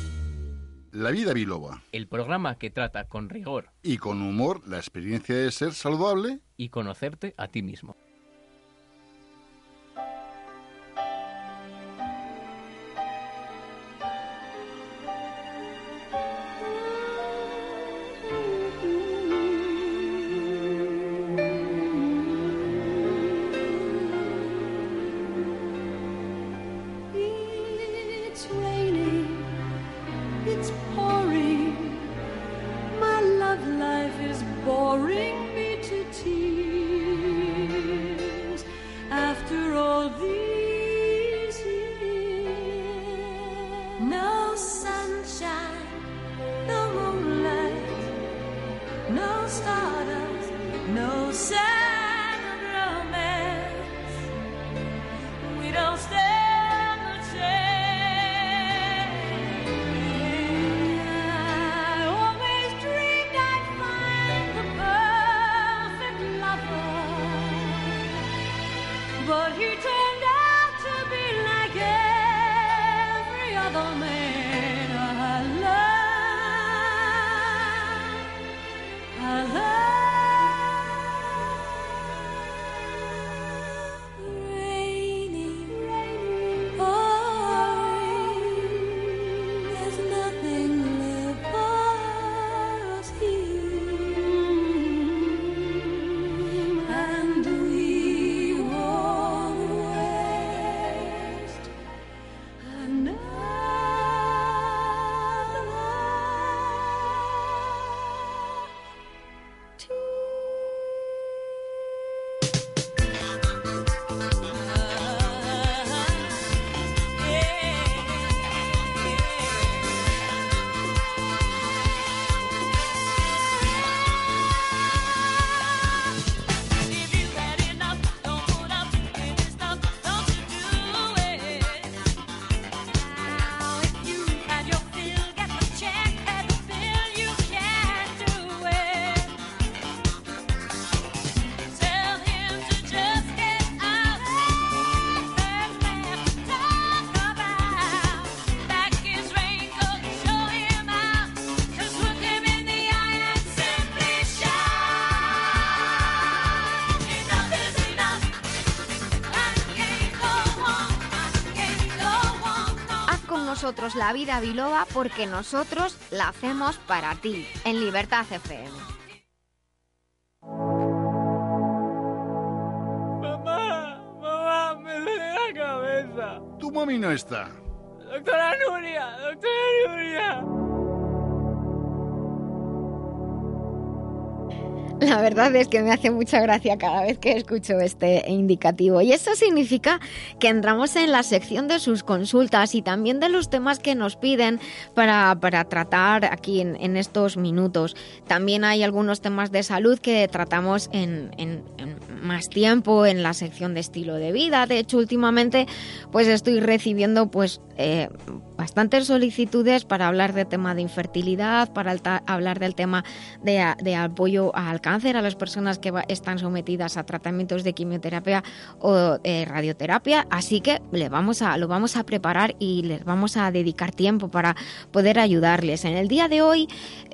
La vida biloba. El programa que trata con rigor Y con humor la experiencia de ser saludable. y conocerte a ti mismo. love. La vida biloba porque nosotros la hacemos para ti, en Libertad FM. Mamá, mamá, me duele la cabeza. Tu mami no está. Verdad es que me hace mucha gracia cada vez que escucho este indicativo. Y eso significa que entramos en la sección de sus consultas y también de los temas que nos piden para, para tratar aquí en, estos minutos. También hay algunos temas de salud que tratamos en- en más tiempo en la sección de estilo de vida. De hecho, últimamente pues estoy recibiendo pues eh, bastantes solicitudes para hablar del tema de infertilidad, para hablar del tema de, de apoyo al cáncer a las personas que están sometidas a tratamientos de quimioterapia o eh, radioterapia. Así que le vamos a, lo vamos a preparar y les vamos a dedicar tiempo para poder ayudarles. En el día de hoy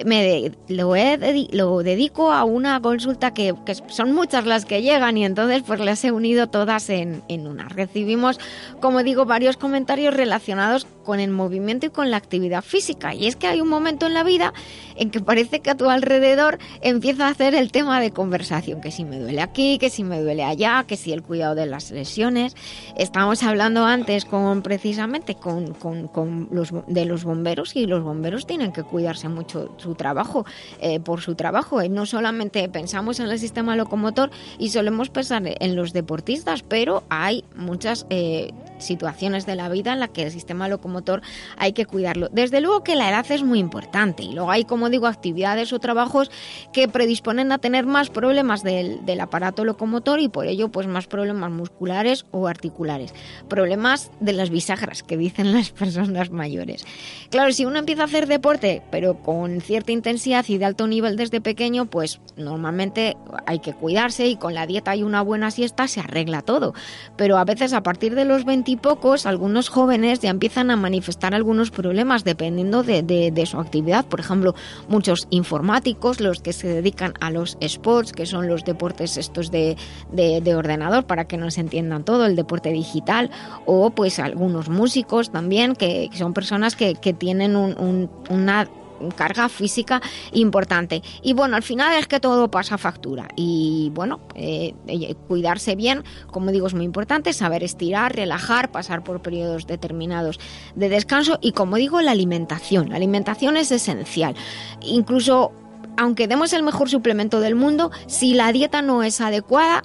me lo, he lo dedico a una consulta que, que son muchas las que llegan y entonces pues las he unido todas en, en una. Recibimos, como digo, varios comentarios relacionados con el movimiento y con la actividad física. Y es que hay un momento en la vida en que parece que a tu alrededor empieza a hacer el tema de conversación, que si me duele aquí, que si me duele allá, que si el cuidado de las lesiones. Estábamos hablando antes con precisamente con, con- con los, de los bomberos y los bomberos tienen que cuidarse mucho su trabajo, eh, por su trabajo. Y no solamente pensamos en el sistema locomotor y solemos pensar en los deportistas, pero hay muchas eh, situaciones de la vida en las que el sistema locomotor hay que cuidarlo. Desde luego que la edad es muy importante y luego hay, como digo, actividades o trabajos que predisponen a tener más problemas del, del aparato locomotor y por ello pues más problemas musculares o articulares. Problemas de las bisagras que dicen las personas mayores. Claro, si uno empieza a hacer deporte pero con cierta intensidad y de alto nivel desde pequeño, pues normalmente hay que cuidarse y con la dieta y una buena siesta se arregla todo. Pero a veces a partir de los veintipocos, algunos jóvenes ya empiezan a manifestar algunos problemas dependiendo de, de- de su actividad. Por ejemplo, muchos informáticos, los que se dedican a los sports, que son los deportes estos de, de- de ordenador, para que nos entiendan todo, el deporte digital, o pues algunos músicos también, que, que son personas que, que tienen un- un- una carga física importante. Y bueno, al final es que todo pasa factura. Y bueno, eh, eh, cuidarse bien, como digo, es muy importante, saber estirar, relajar, pasar por periodos determinados de descanso y como digo, la alimentación. La alimentación es esencial. Incluso aunque demos el mejor suplemento del mundo, si la dieta no es adecuada,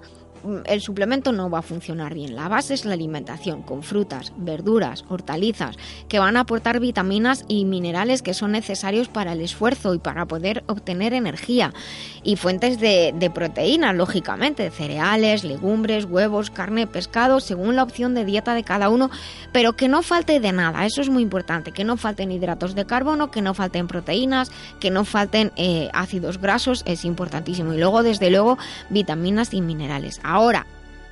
el suplemento no va a funcionar bien. La base es la alimentación con frutas, verduras, hortalizas, que van a aportar vitaminas y minerales que son necesarios para el esfuerzo y para poder obtener energía. Y fuentes de, de proteínas, lógicamente, cereales, legumbres, huevos, carne, pescado, según la opción de dieta de cada uno, pero que no falte de nada, eso es muy importante, que no falten hidratos de carbono, que no falten proteínas, que no falten eh, ácidos grasos, es importantísimo. Y luego, desde luego, vitaminas y minerales. Ahora,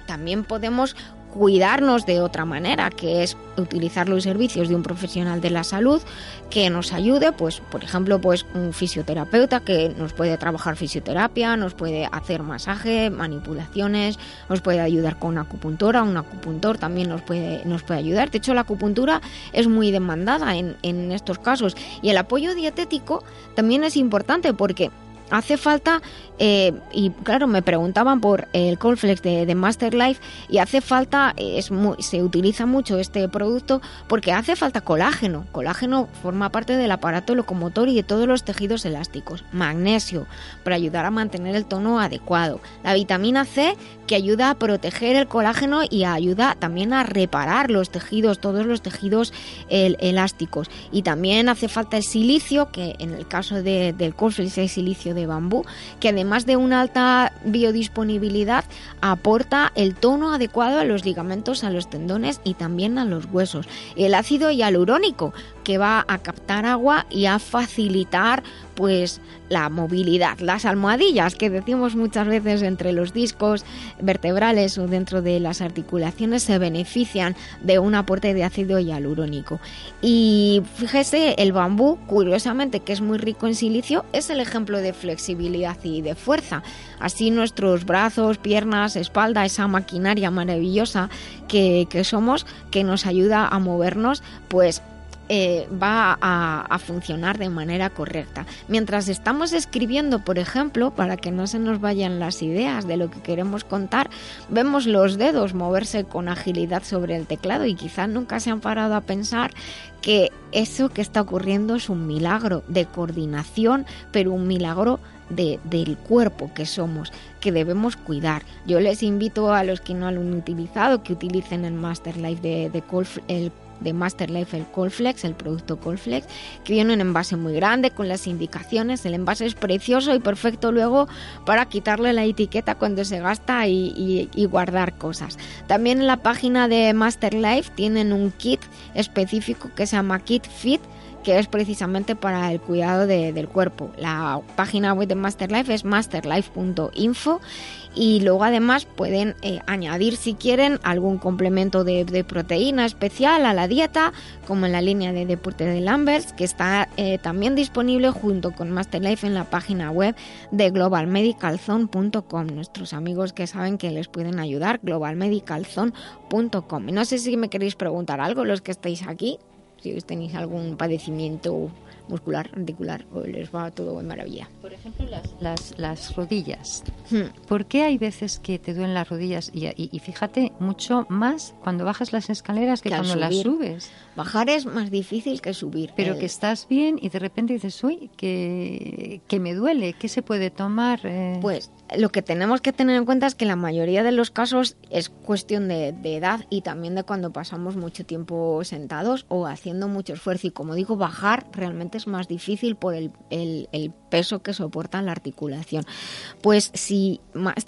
también podemos cuidarnos de otra manera, que es utilizar los servicios de un profesional de la salud que nos ayude, pues por ejemplo, pues un fisioterapeuta que nos puede trabajar fisioterapia, nos puede hacer masaje, manipulaciones, nos puede ayudar con acupuntura, un acupuntor también nos puede nos puede ayudar. De hecho, la acupuntura es muy demandada en, en estos casos y el apoyo dietético también es importante porque hace falta, eh, y claro, me preguntaban por el Colflex de, Master Life, y hace falta, eh, es muy- se utiliza mucho este producto porque hace falta colágeno. Colágeno forma parte del aparato locomotor y de todos los tejidos elásticos. Magnesio, para ayudar a mantener el tono adecuado. La vitamina C, que ayuda a proteger el colágeno y ayuda también a reparar los tejidos, todos los tejidos el- elásticos. Y también hace falta el silicio, que en el caso de- del Colflex es silicio de bambú, que además de una alta biodisponibilidad aporta el tono adecuado a los ligamentos, a los tendones y también a los huesos. El ácido hialurónico, que va a captar agua y a facilitar pues la movilidad. Las almohadillas que decimos muchas veces entre los discos vertebrales o dentro de las articulaciones se benefician de un aporte de ácido hialurónico. Y fíjese, el bambú, curiosamente, que es muy rico en silicio, es el ejemplo de flexibilidad y de fuerza. Así nuestros brazos, piernas, espalda, esa maquinaria maravillosa que, que somos, que nos ayuda a movernos, pues eh, va a, a funcionar de manera correcta. Mientras estamos escribiendo, por ejemplo, para que no se nos vayan las ideas de lo que queremos contar, vemos los dedos moverse con agilidad sobre el teclado y quizás nunca se han parado a pensar que eso que está ocurriendo es un milagro de coordinación, pero un milagro de- del cuerpo que somos, que debemos cuidar. Yo les invito a los que no lo han utilizado que utilicen el Master Life de, de el de Master Life el Colflex, el producto Colflex, que viene en un envase muy grande con las indicaciones. El envase es precioso y perfecto luego para quitarle la etiqueta cuando se gasta y guardar cosas. También en la página de Master Life tienen un kit específico que se llama Kit Fit que es precisamente para el cuidado de- del cuerpo. La página web de Masterlife es masterlife.info y luego además pueden eh, añadir si quieren algún complemento de, de proteína especial a la dieta, como en la línea de deporte de Lambert, que está eh, también disponible junto con Masterlife en la página web de globalmedicalzone.com. Nuestros amigos que saben que les pueden ayudar, globalmedicalzone.com. Y no sé si me queréis preguntar algo, los que estáis aquí, si tenéis algún padecimiento muscular, articular, les va todo de maravilla. Por ejemplo, las, las, las rodillas. Hmm. ¿Por qué hay veces que te duelen las rodillas? Y, y- y fíjate, mucho más cuando bajas las escaleras que, cuando las subes. Bajar es más difícil que subir. Pero Eh, que estás bien y de repente dices, uy, que, que me duele, ¿qué se puede tomar? Eh, Pues lo que tenemos que tener en cuenta es que la mayoría de los casos es cuestión de, de edad y también de cuando pasamos mucho tiempo sentados o haciendo mucho esfuerzo. Y como digo, bajar realmente más difícil por el, peso que soporta la articulación. Pues si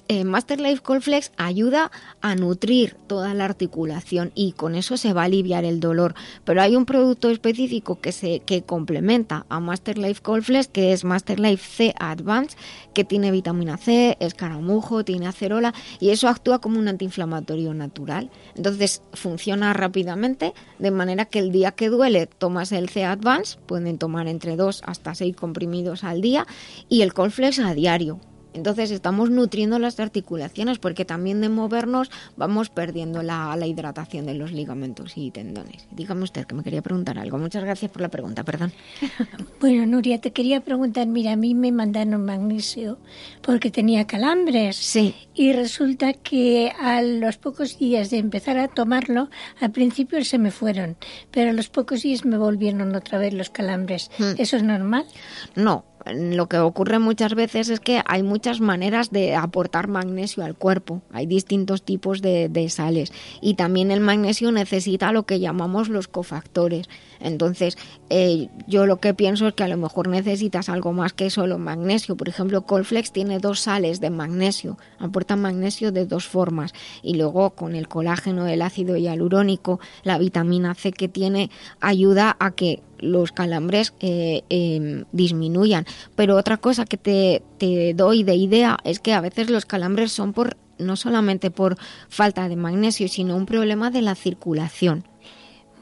eh, Master Life Colflex ayuda a nutrir toda la articulación y con eso se va a aliviar el dolor. Pero hay un producto específico que se que complementa a Master Life Colflex que es Master Life C Advance que tiene vitamina C, escaramujo, tiene acerola y eso actúa como un antiinflamatorio natural. Entonces funciona rápidamente de manera que el día que duele tomas el C Advance, pueden tomar entre 2 hasta 6 comprimidos al día y el Colflex a diario. Entonces estamos nutriendo las articulaciones porque también de movernos vamos perdiendo la, la hidratación de los ligamentos y tendones. Dígame usted que me quería preguntar algo. Muchas gracias por la pregunta, perdón. Bueno, Nuria, te quería preguntar, mira, a mí me mandaron magnesio porque tenía calambres. Sí. Y resulta que a los pocos días de empezar a tomarlo, al principio se me fueron, pero a los pocos días me volvieron otra vez los calambres. Hmm. ¿Eso es normal? No, lo que ocurre muchas veces es que hay muchas maneras de aportar magnesio al cuerpo. Hay distintos tipos de, de sales y también el magnesio necesita lo que llamamos los cofactores. Entonces, eh, yo lo que pienso es que a lo mejor necesitas algo más que solo magnesio. Por ejemplo, Colflex tiene dos sales de magnesio, aporta magnesio de dos formas y luego con el colágeno, el ácido hialurónico, la vitamina C que tiene ayuda a que los calambres eh, eh, disminuyan. Pero otra cosa que te, te doy de idea es que a veces los calambres son por no solamente por falta de magnesio, sino un problema de la circulación.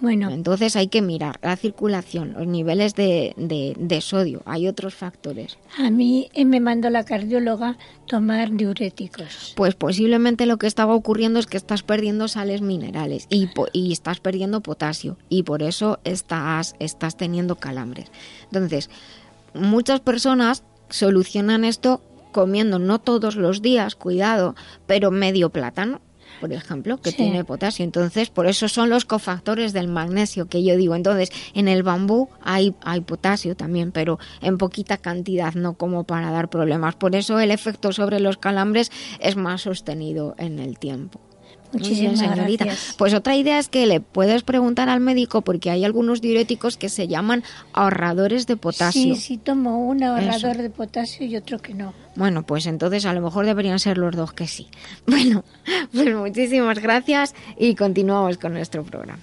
Bueno. Entonces hay que mirar la circulación, los niveles de, de- de sodio. Hay otros factores. A mí eh, me mandó la cardióloga tomar diuréticos. Pues posiblemente lo que estaba ocurriendo es que estás perdiendo sales minerales y, y estás perdiendo potasio y por eso estás, estás teniendo calambres. Entonces, muchas personas solucionan esto comiendo no todos los días, cuidado, pero medio plátano. Por ejemplo, que Sí. tiene potasio. Entonces, por eso son los cofactores del magnesio que yo digo. Entonces, en el bambú hay, hay potasio también, pero en poquita cantidad, no como para dar problemas. Por eso el efecto sobre los calambres es más sostenido en el tiempo. Muchísimas señorita. gracias. Pues otra idea es que le puedes preguntar al médico porque hay algunos diuréticos que se llaman ahorradores de potasio. Sí, sí, tomo un ahorrador Eso. de potasio y otro que no. Bueno, pues entonces a lo mejor deberían ser los dos que sí. Bueno, pues muchísimas gracias y continuamos con nuestro programa.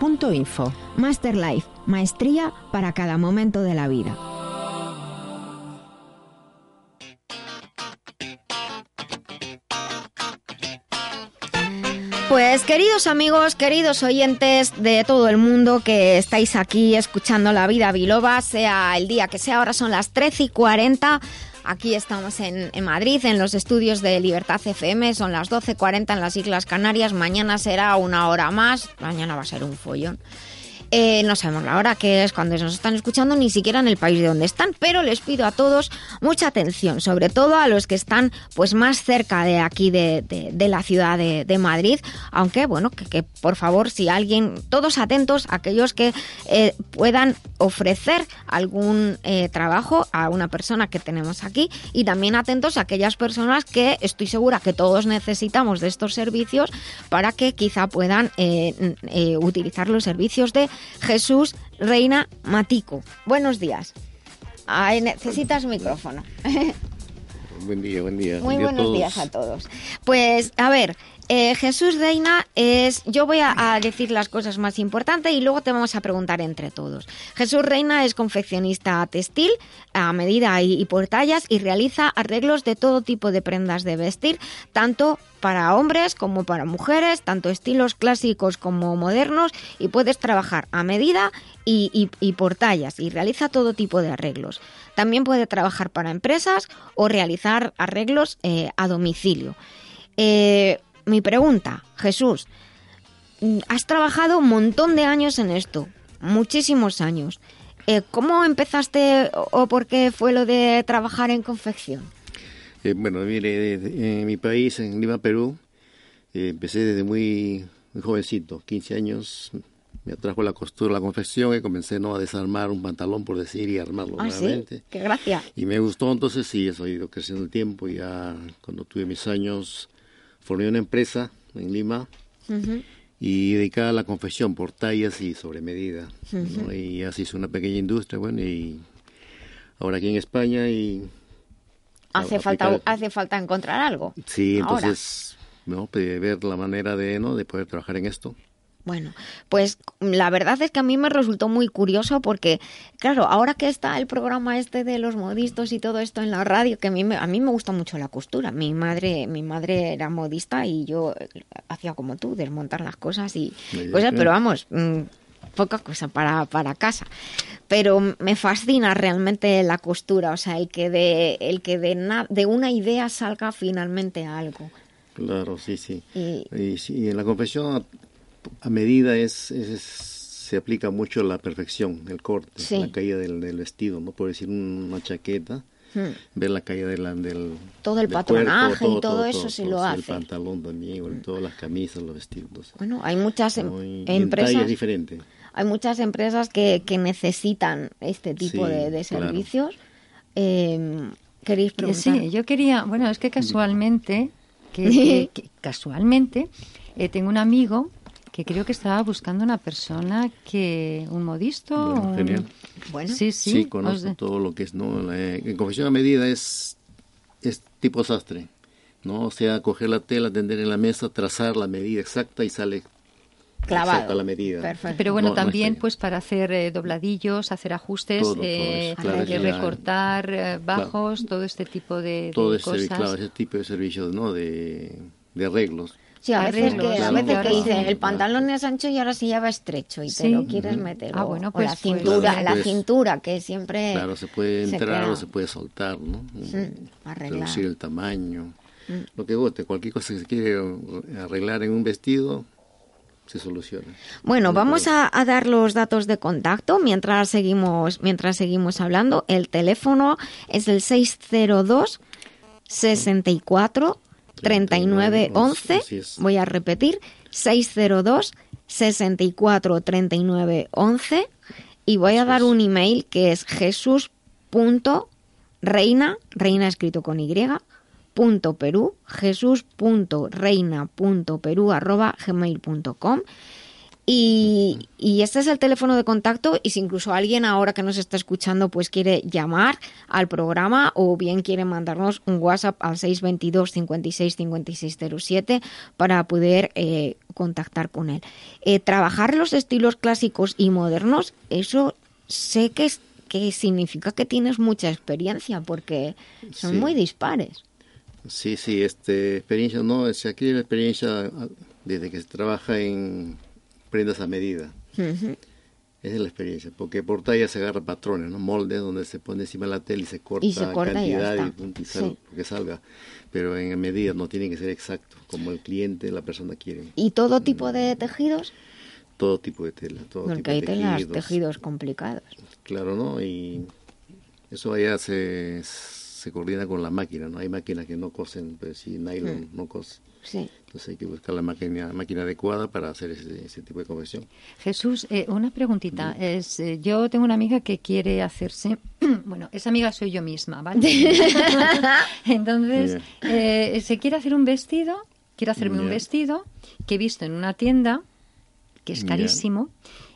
masterlife.info. Masterlife, maestría para cada momento de la vida. Pues queridos amigos, queridos oyentes de todo el mundo que estáis aquí escuchando La Vida Biloba, sea el día que sea, ahora son las 13 y 40. Aquí estamos en, Madrid, en los estudios de Libertad FM, son las 12.40 en las Islas Canarias, mañana será una hora más, mañana va a ser un follón. Eh, no sabemos la hora que es cuando nos están escuchando, ni siquiera en el país de donde están, pero les pido a todos mucha atención, sobre todo a los que están pues más cerca de aquí de, de- la ciudad de, de Madrid, aunque bueno, que, que, por favor, si alguien, todos atentos, aquellos que eh, puedan ofrecer algún eh, trabajo a una persona que tenemos aquí. Y también atentos a aquellas personas que estoy segura que todos necesitamos de estos servicios para que quizá puedan utilizar los servicios de Jesús Reina Matico. Buenos días. Ay, necesitas micrófono. Buen día, buen día. Muy Buen día a buenos días a todos. Pues, a ver, eh, Jesús Reina es. Yo voy a, decir las cosas más importantes y luego te vamos a preguntar entre todos. Jesús Reina es confeccionista textil a medida y, y por tallas y realiza arreglos de todo tipo de prendas de vestir, tanto para hombres como para mujeres, tanto estilos clásicos como modernos, y puedes trabajar a medida y, y- y por tallas, y realiza todo tipo de arreglos. También puede trabajar para empresas o realizar arreglos eh, a domicilio. Eh, mi pregunta, Jesús, mm, has trabajado un montón de años en esto, muchísimos años. Eh, ¿Cómo empezaste o- o por qué fue lo de trabajar en confección? Eh, bueno, mire, en mi país, en Lima, Perú, eh, empecé desde muy, muy jovencito, 15 años. Me atrajo la costura, la confección y comencé ¿no? a desarmar un pantalón, por decir, y armarlo Ah, sí, qué gracia. Y me gustó, entonces sí, eso ha ido creciendo el tiempo. Ya cuando tuve mis años, formé una empresa en Lima y dedicada a la confección por tallas y sobre medida. Y así hice una pequeña industria, bueno, y ahora aquí en España y Hace falta, aplicar- hace falta encontrar algo. Sí, Ahora. entonces, ¿no? de ver la manera de, ¿no? de poder trabajar en esto. Bueno, pues la verdad es que a mí me resultó muy curioso porque, claro, ahora que está el programa este de los modistas y todo esto en la radio, que a mí me, a mí me gusta mucho la costura. Mi madre, mi madre era modista y yo eh, hacía como tú, desmontar las cosas y Muy cosas, bien. pero vamos, mm, poca cosa para, para casa. Pero me fascina realmente la costura, o sea, el que de, el que de, na- de una idea salga finalmente algo. Claro, sí, sí. Y- Y, sí, en la confección a, medida es, es- se aplica mucho la perfección, el corte, Sí. la caída del, del vestido, ¿no? Por decir una chaqueta, Hmm. ver la caída de la- del Todo el del patronaje cuerpo, y todo eso sí lo sí, hace. El pantalón también, el- todas las camisas, los vestidos. Bueno, hay muchas em- ¿no? Y- y en empresas. diferente. Hay muchas empresas que, que necesitan este tipo Sí, de, de claro. servicios. Eh, ¿Queréis preguntar? Sí, yo quería, bueno, es que casualmente, que, que- que casualmente, eh, tengo un amigo que creo que estaba buscando una persona que, un modisto, Bueno, un- genial. Bueno, sí, sí, conozco de- todo lo que es, ¿no? La, en confección a medida es, es tipo sastre, ¿no? O sea, coger la tela, tender en la mesa, trazar la medida exacta y sale Clavado. la medida. Pero bueno, No, no también pues para hacer eh, dobladillos, hacer ajustes, Todo, todo eh, eso, claro, eh, ya- recortar eh, bajos, todo este tipo de, de todo ese, cosas. claro, ese tipo de servicios, ¿no? De, de arreglos. Sí, a veces Arreglos, que, a sí, veces que sí. dicen el pantalón es ancho y ahora se lleva estrecho y te Sí. lo quieres meter. Ah, o- bueno, o pues- la pues- cintura, la cintura que siempre Claro, se puede entrar o se puede soltar, ¿no? Mm, arreglar. Reducir el tamaño, Mm. lo que guste, cualquier cosa que se quiere arreglar en un vestido, se soluciona. Bueno, No vamos a, a dar los datos de contacto mientras seguimos, mientras seguimos hablando. El teléfono es el 602 64 39 11. Así es. Voy a repetir, 602 64 39 11. Y voy a dar un email que es jesús.reina, reina escrito con Y, punto perú, jesús.reina.perú arroba gmail.com y Y, este es el teléfono de contacto y si incluso alguien ahora que nos está escuchando pues quiere llamar al programa o bien quiere mandarnos un WhatsApp al 622 56 5607 para poder eh, contactar con él. Eh, trabajar los estilos clásicos y modernos, eso sé que, es, que significa que tienes mucha experiencia porque son Sí. muy dispares. Sí, sí, este, experiencia, no, es aquí la experiencia ah, desde que se trabaja en prendas a medida. Esa es la experiencia, porque por talla se agarra patrones, ¿no? Moldes donde se pone encima la tela y se corta, Y se corta y ya cantidad está. y, punto, y sal- Sí. que salga. Pero en medida no tiene que ser exacto, como el cliente, la persona quiere. ¿Y todo tipo de tejidos? Todo tipo de tela, todo Porque tipo hay de telas, tejidos. tejidos complicados. Claro, ¿no? Y eso allá se, se coordina con la máquina, ¿no? Hay máquinas que no cosen, pues si nylon Mm. no cose. Sí. Entonces hay que buscar la máquina, máquina adecuada para hacer ese, ese tipo de confección. Jesús, eh, una preguntita. Es, eh, yo tengo una amiga que quiere hacerse, bueno, esa amiga soy yo misma, ¿vale? Entonces, eh, se quiere hacer un vestido, quiero hacerme un vestido que he visto en una tienda, que es carísimo.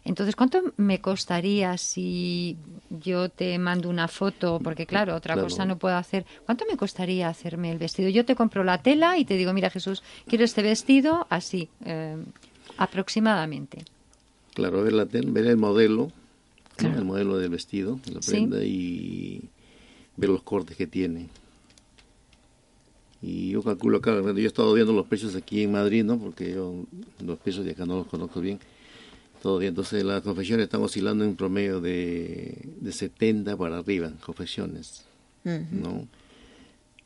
Entonces, ¿cuánto me costaría si yo te mando una foto? Porque claro, otra Claro. cosa no puedo hacer. ¿Cuánto me costaría hacerme el vestido? Yo te compro la tela y te digo, mira Jesús, quiero este vestido así, eh, aproximadamente. Claro, ver, la tel- ver el modelo, ¿no? el modelo del vestido, la Sí. prenda y ver los cortes que tiene. Y yo calculo acá, yo he estado viendo los precios aquí en Madrid, ¿no? Porque yo los precios de acá no los conozco bien. Todo bien, entonces las confecciones están oscilando en un promedio de, de 70 para arriba, confecciones, ¿no?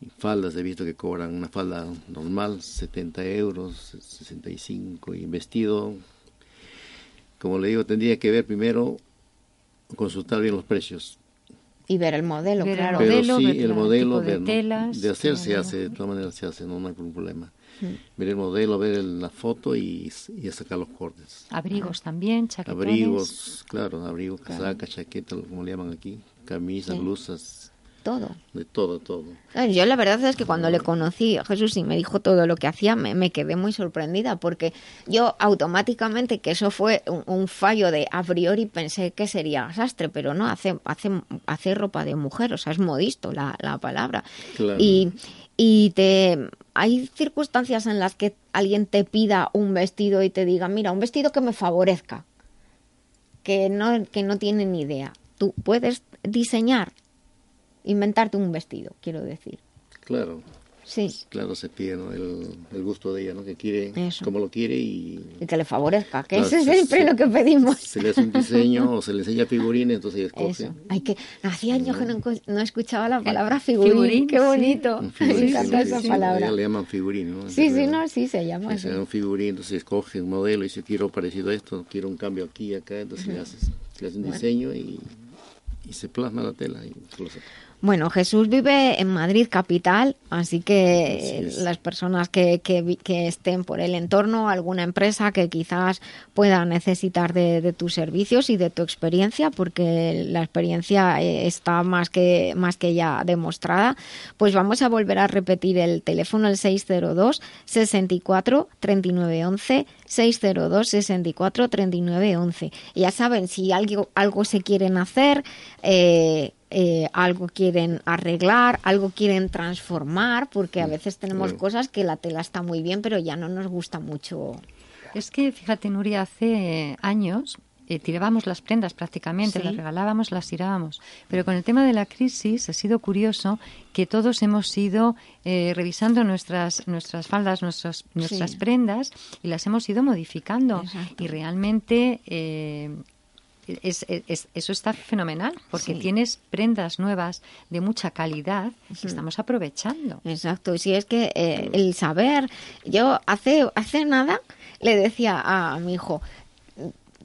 Y faldas he visto que cobran una falda normal 70 euros, 65 y vestido, como le digo, tendría que ver primero, consultar bien los precios. Y ver el modelo, Ver el claro. Pero modelo, sí, ver el el modelo, tipo de ver, ¿no? telas, de hacer se hace, de todas maneras se hace, no, no hay ningún problema. Mm. Ver el modelo, ver el- la foto y, y sacar los cortes. Abrigos también, chaquetones. Abrigos, claro, abrigos, casacas, chaquetas, como le llaman aquí, camisas, Sí. blusas, Todo. de todo, todo. Yo la verdad es que cuando le conocí a Jesús y me dijo todo lo que hacía, me, me quedé muy sorprendida porque yo automáticamente, que eso fue un, un fallo de a priori, pensé que sería sastre, pero no, hace, hace, hace ropa de mujer, o sea, es modisto la, la palabra. Claro. Y, y te hay circunstancias en las que alguien te pida un vestido y te diga, mira, un vestido que me favorezca, que no, que no tiene ni idea. Tú puedes diseñar, inventarte un vestido, quiero decir. Claro, Sí, claro, se pide ¿no? el, el gusto de ella, ¿no? Que quiere, Eso. como lo quiere y y que le favorezca, que Claro, eso es se- siempre se- lo que pedimos. se le hace un diseño o se le enseña figurines, entonces ella escoge. Eso. Hay que, hacía años que no, no escuchaba la palabra figurín. Figurín, Qué sí. bonito. Un Me encanta sí, esa sí, palabra. le llaman figurín, ¿no? Sí, sí, Entonces, no, sí, se llama así. es un figurín, entonces escoge un modelo y dice quiero parecido a esto, quiero un cambio aquí y acá, entonces le haces, le hace un Bueno. diseño y, y se plasma la tela y se lo saca. Bueno, Jesús vive en Madrid capital, así que las personas que, que, vi- que estén por el entorno, alguna empresa que quizás pueda necesitar de, de tus servicios y de tu experiencia, porque la experiencia eh, está más que, más que ya demostrada, pues vamos a volver a repetir el teléfono, el 602 64 39 11, 602 64 39 11. Y ya saben, si algo, algo se quieren hacer, eh, eh, algo quieren arreglar, algo quieren transformar, porque a veces tenemos claro. cosas que la tela está muy bien, pero ya no nos gusta mucho. Es que, fíjate, Nuria, hace años eh, tirábamos las prendas prácticamente, Sí. las regalábamos, las tirábamos. Pero con el tema de la crisis ha sido curioso que todos hemos ido eh, revisando nuestras, nuestras faldas, nuestras, nuestras Sí. prendas y las hemos ido modificando. Exacto. Y realmente... es- es- eso está fenomenal porque Sí. tienes prendas nuevas de mucha calidad que estamos aprovechando. Exacto, si es que eh, el saber, yo hace, hace nada le decía a, mi hijo,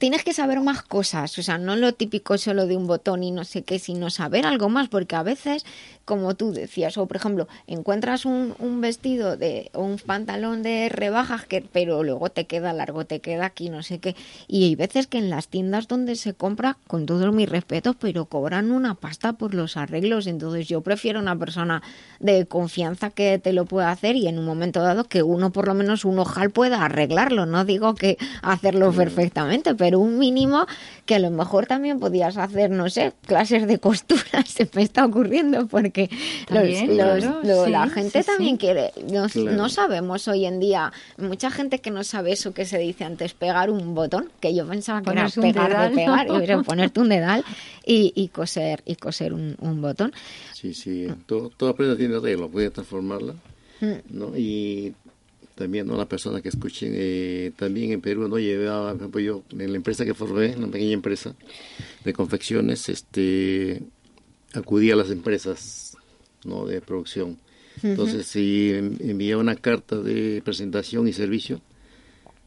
tienes que saber más cosas, o sea, no lo típico solo de un botón y no sé qué, sino saber algo más, porque a veces, como tú decías, o por ejemplo, encuentras un, un vestido de o un pantalón de rebajas, que, pero luego te queda largo, te queda aquí, no sé qué, y hay veces que en las tiendas donde se compra, con todos mis respetos, pero cobran una pasta por los arreglos, entonces yo prefiero una persona de confianza que te lo pueda hacer y en un momento dado que uno, por lo menos un ojal pueda arreglarlo, no digo que hacerlo perfectamente, pero pero un mínimo que a lo mejor también podías hacer, no sé, clases de costura, se me está ocurriendo, porque los- También, los- claro, lo- sí, la gente sí, también sí. quiere, no, Claro. no sabemos hoy en día, mucha gente que no sabe eso que se dice antes, pegar un botón, que yo pensaba que Ponerse era un pegar dedal, de pegar, ¿no? y era ponerte un dedal y, y coser, y coser un, un botón. Sí, sí, todo, toda prenda tiene arreglo, puede transformarla, Mm. ¿no? Y también, ¿no? Las personas que escuchen, eh, también en Perú, ¿no? Llevaba, por ejemplo, yo, en la empresa que formé, una pequeña empresa de confecciones, este, acudía a las empresas, ¿no? De producción. Entonces, si en- enviaba una carta de presentación y servicio,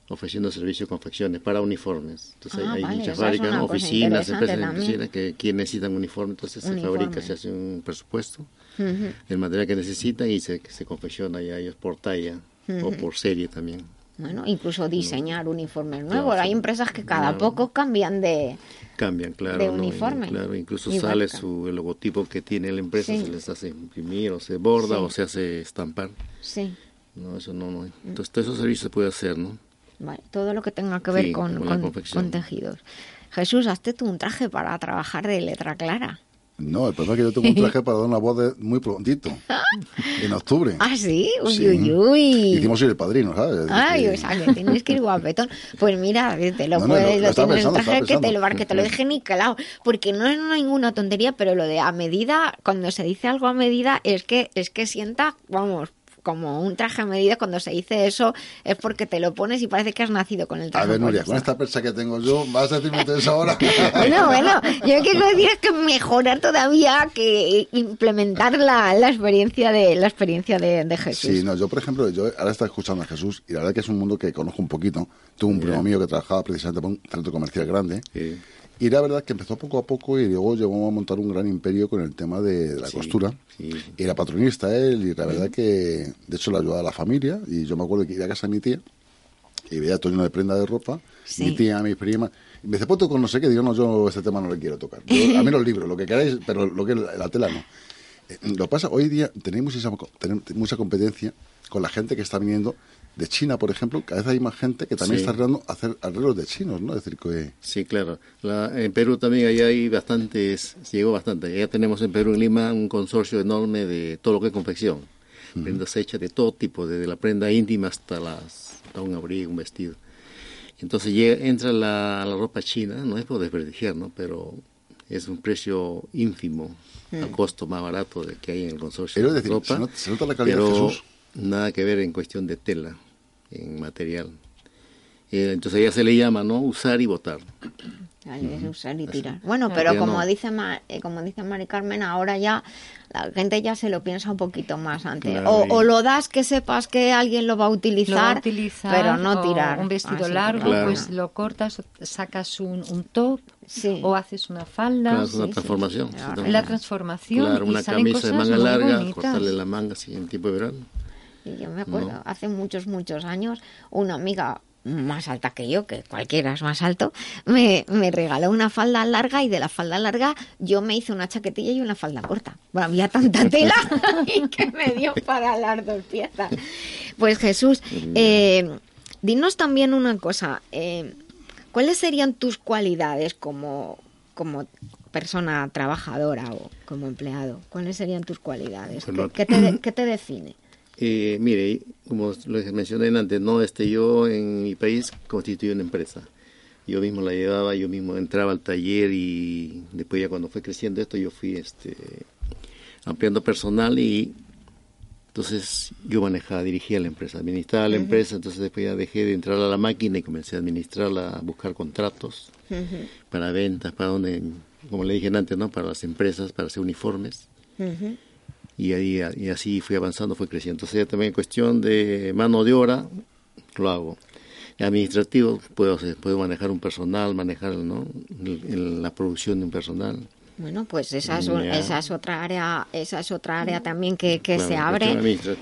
ofreciendo servicio de confecciones para uniformes. Entonces Ah, hay vale, muchas fábricas, una oficinas, empresas también. oficinas que, que necesitan uniforme, entonces se Uniforme. fabrica, se hace un presupuesto, Ujú. el material que necesitan y se, se confecciona ya ellos por talla o por serie también. Bueno, incluso diseñar uniformes Claro, nuevos. Hay sí. empresas que cada Claro. poco cambian de... Cambian, claro. De ¿no? Uniforme. claro, incluso sale su, el logotipo que tiene la empresa, Sí. se les hace imprimir o se borda Sí. o se hace estampar. Sí, No, eso no, no. Entonces, todos esos servicios se puede hacer, ¿no? vale, todo lo que tenga que ver con, con con- con tejidos. Jesús, hazte tú un traje para trabajar de letra clara. No, el problema es que yo tengo un traje para dar una voz de- muy prontito, en octubre. ¿Ah, sí? Uy, Sí. uy, uy. Hicimos ir el padrino, ¿sabes? Ay, o sea, que tienes que ir guapetón. Pues mira, te lo No, puedes, lo- lo lo estaba tienes un pensando, traje estaba que te lo, que te lo deje niquelado. Porque no es ninguna tontería, pero lo de a medida, cuando se dice algo a medida, es que, es que sienta, vamos, como un traje a medida. Cuando se dice eso, es porque te lo pones y parece que has nacido con el A traje. ver, Nuria, con esta persa que tengo yo, ¿vas a decirme eso ahora? Bueno, bueno, yo quiero decir es que mejorar todavía que implementar la, la experiencia de la experiencia de, de Jesús. Sí, no, yo por ejemplo, yo ahora estoy escuchando a Jesús y la verdad que es un mundo que conozco un poquito. Tuve un primo mío que trabajaba precisamente para un centro comercial grande y la verdad que empezó poco a poco y luego llegó a montar un gran imperio con el tema de la costura. Y era patronista él y la verdad que de hecho le ayudaba a la familia y yo me acuerdo que iba a casa de mi tía y veía todo lleno de prenda de ropa, Sí. mi tía, mi prima, y me dice, ponte con no sé qué, digo, no, yo este tema no le quiero tocar. Yo- a mí los libros, lo que queráis, pero lo que la, la tela no. Eh, Lo que pasa, hoy día tenemos mucha, tenemos mucha competencia con la gente que está viniendo de China, por ejemplo, cada vez hay más gente que también Sí. está arreglando hacer arreglos de chinos, ¿no? Es decir, que... Sí, claro. La- en Perú también ahí hay bastantes, llegó bastante. Ya tenemos en Perú, en Lima, un consorcio enorme de todo lo que es confección. Prendas hechas de todo tipo, desde la prenda íntima hasta, las, hasta un abrigo, un vestido. Entonces llega, entra la, la ropa china, no es por desprestigiar, ¿no? Pero es un precio ínfimo, al costo más barato de que hay en el consorcio Pero es de decir, ropa. se nota- se nota la calidad, pero Jesús. Nada que ver en cuestión de tela, en material. Eh, entonces ya se le llama, ¿no? Usar y botar. Es usar y tirar. Bueno, Claro. pero Ya como no. dice Ma- eh, como dice Mari Carmen, ahora ya la gente ya se lo piensa un poquito más antes. Claro, o, o lo das que sepas que alguien lo va a utilizar, Lo va a utilizar, pero no tirar. Un vestido Así que- largo, Claro. pues lo cortas, o sacas un, un top o haces una falda. Claro, es una transformación. Sí. La transformación. Claro, y una salen camisa de manga larga, bonitas. cortarle la manga así en tiempo de verano. Y yo me acuerdo, No. hace muchos, muchos años, una amiga más alta que yo, que cualquiera es más alto, me, me regaló una falda larga y de la falda larga yo me hice una chaquetilla y una falda corta. Bueno, había tanta tela y que me dio para las dos piezas. Pues Jesús, eh, dinos también una cosa. eh, ¿Cuáles serían tus cualidades como, como persona trabajadora o como empleado? ¿Cuáles serían tus cualidades? ¿Qué, qué te, qué te define? Eh, mire, como lo mencioné antes, no, este, yo en mi país constituí una empresa. Yo mismo la llevaba, yo mismo entraba al taller y después ya cuando fue creciendo esto yo fui este, ampliando personal y entonces yo manejaba, dirigía la empresa, administraba la empresa, entonces después ya dejé de entrar a la máquina y comencé a administrarla, a buscar contratos para ventas, para donde, como le dije antes, ¿no? para las empresas, para hacer uniformes y ahí y así fui avanzando, fue creciendo. Entonces ya también cuestión de mano de obra lo hago. Administrativo puedo puedo manejar un personal, manejar ¿no? El- el- la producción de un personal. Bueno, pues esa es, Ya. esa es otra área, esa es otra área también que, que se abre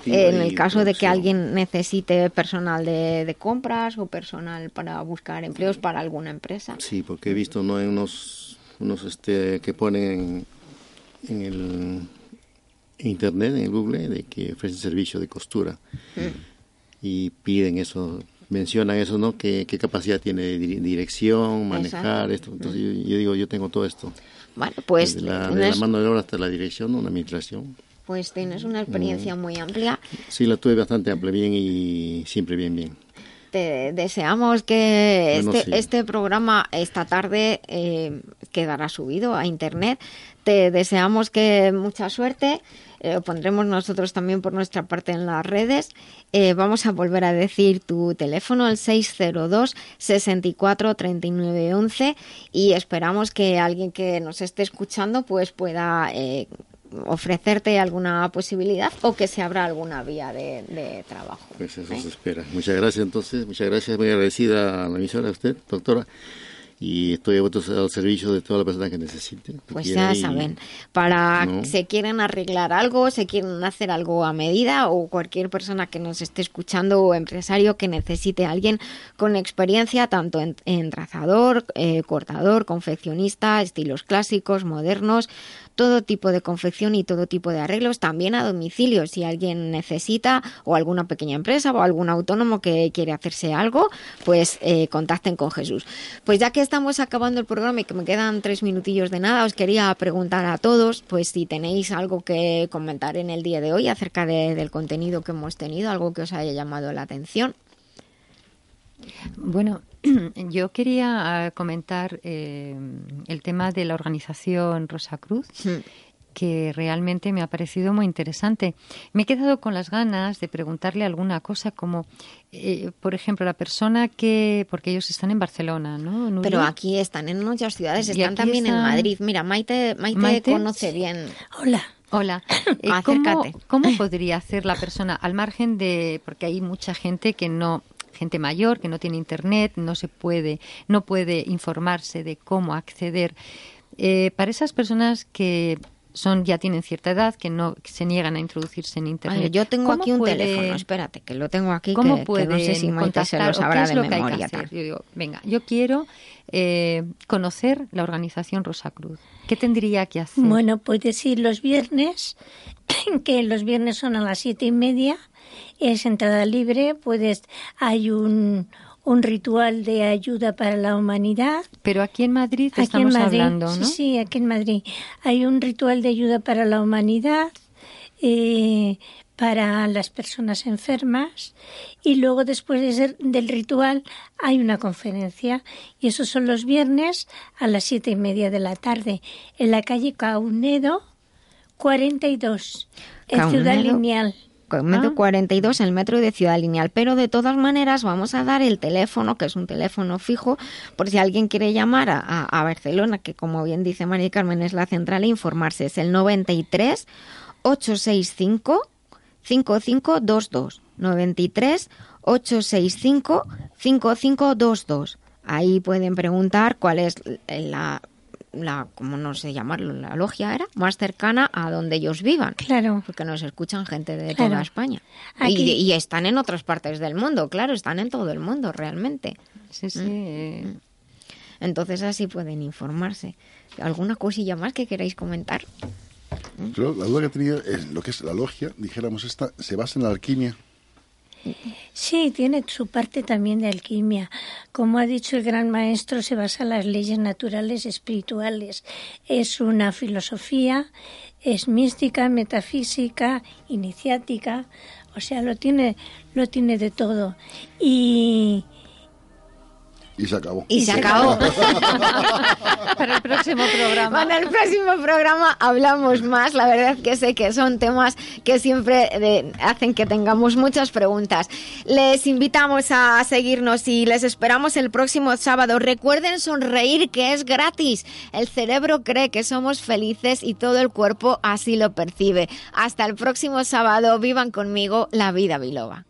en el caso de que alguien necesite personal de, de compras o personal para buscar empleos para alguna empresa. Sí, porque he visto no en unos unos este que ponen en, en el internet, en el Google, de que ofrecen servicio de costura Mm. y piden eso mencionan eso, ¿no? ¿Qué, qué capacidad tiene de di- dirección, manejar Exacto. esto? Entonces yo, yo digo, yo tengo todo esto. Bueno, pues Desde la, la mano de obra hasta la dirección, la administración. Pues tienes una experiencia muy amplia. Sí, la tuve bastante amplia, bien y siempre bien, bien. Te deseamos que Bueno, este, sí. este programa esta tarde eh, quedará subido a internet. Te deseamos que mucha suerte. Eh, lo pondremos nosotros también por nuestra parte en las redes. Eh, vamos a volver a decir tu teléfono, el 602 64 39 11 y esperamos que alguien que nos esté escuchando pues pueda eh, ofrecerte alguna posibilidad o que se abra alguna vía de, de trabajo. Pues eso se espera. Muchas gracias entonces, muchas gracias, muy agradecida a la emisora, a usted, doctora. Y estoy al servicio de toda la persona que necesite. Pues ya saben, para ¿no? se quieren arreglar algo, se quieren hacer algo a medida o cualquier persona que nos esté escuchando o empresario que necesite a alguien con experiencia tanto en, en trazador, eh, cortador, confeccionista, estilos clásicos, modernos, todo tipo de confección y todo tipo de arreglos, también a domicilio, si alguien necesita o alguna pequeña empresa o algún autónomo que quiere hacerse algo, pues eh, contacten con Jesús. Pues ya que estamos acabando el programa y que me quedan tres minutillos de nada, os quería preguntar a todos, pues si tenéis algo que comentar en el día de hoy acerca de- del contenido que hemos tenido, algo que os haya llamado la atención. Bueno, yo quería ah, comentar eh, el tema de la organización Rosa Cruz, que realmente me ha parecido muy interesante. Me he quedado con las ganas de preguntarle alguna cosa como, eh, por ejemplo, la persona que, porque ellos están en Barcelona, ¿no? Nuria? Pero aquí están en muchas ciudades, están también en Madrid. Mira, Maite, Maite, Maite. conoce bien. Hola. Hola. Eh, ¿cómo, Acércate. ¿Cómo podría hacer la persona al margen de, porque hay mucha gente que no, gente mayor que no tiene internet, no se puede, no puede informarse de cómo acceder. Eh, para esas personas que son ya tienen cierta edad, que no que se niegan a introducirse en internet. Ay, yo tengo ¿cómo aquí un puede- teléfono, espérate, que lo tengo aquí, ¿Cómo que, no sé si Maite se lo sabrá de lo que hay que memoria. hacer? Yo digo, venga, yo quiero eh, conocer la organización Rosa Cruz. ¿Qué tendría que hacer? Bueno, puedes ir los viernes, que los viernes son a las siete y media, es entrada libre, puedes, hay un, un ritual de ayuda para la humanidad. Pero aquí en Madrid Aquí estamos en Madrid, hablando, ¿no? Sí, sí, aquí en Madrid. Hay un ritual de ayuda para la humanidad, eh, para las personas enfermas, y luego después de ser- del ritual hay una conferencia, y esos son los viernes a las siete y media de la tarde, en la calle Caunedo 42, en Ciudad. Lineal. Metro Ah. 42 el metro de Ciudad Lineal. Pero de todas maneras vamos a dar el teléfono, que es un teléfono fijo, por si alguien quiere llamar a, a- a Barcelona, que como bien dice María Carmen es la central, e informarse. Es el 93 865 5522. 93 865 5522. Ahí pueden preguntar cuál es la la, como no sé llamarlo, la logia era, más cercana a donde ellos vivan. Claro. Porque nos escuchan gente de Claro. toda España. Aquí- Y, y están en otras partes del mundo, claro, están en todo el mundo realmente. Sí, sí. Mm. Entonces así pueden informarse. ¿Alguna cosilla más que queráis comentar? Yo la duda que tenía es lo que es la logia, dijéramos esta, se basa en la alquimia. Sí, tiene su parte también de alquimia. Como ha dicho el gran maestro, se basa en las leyes naturales espirituales. Es una filosofía, es mística, metafísica, iniciática, o sea, lo tiene, lo tiene de todo. Y Y se acabó. Y se acabó. Para el próximo programa. Para el próximo programa hablamos más. La verdad que sé que son temas que siempre eh, hacen que tengamos muchas preguntas. Les invitamos a seguirnos y les esperamos el próximo sábado. Recuerden sonreír que es gratis. El cerebro cree que somos felices y todo el cuerpo así lo percibe. Hasta el próximo sábado. Vivan conmigo la vida biloba.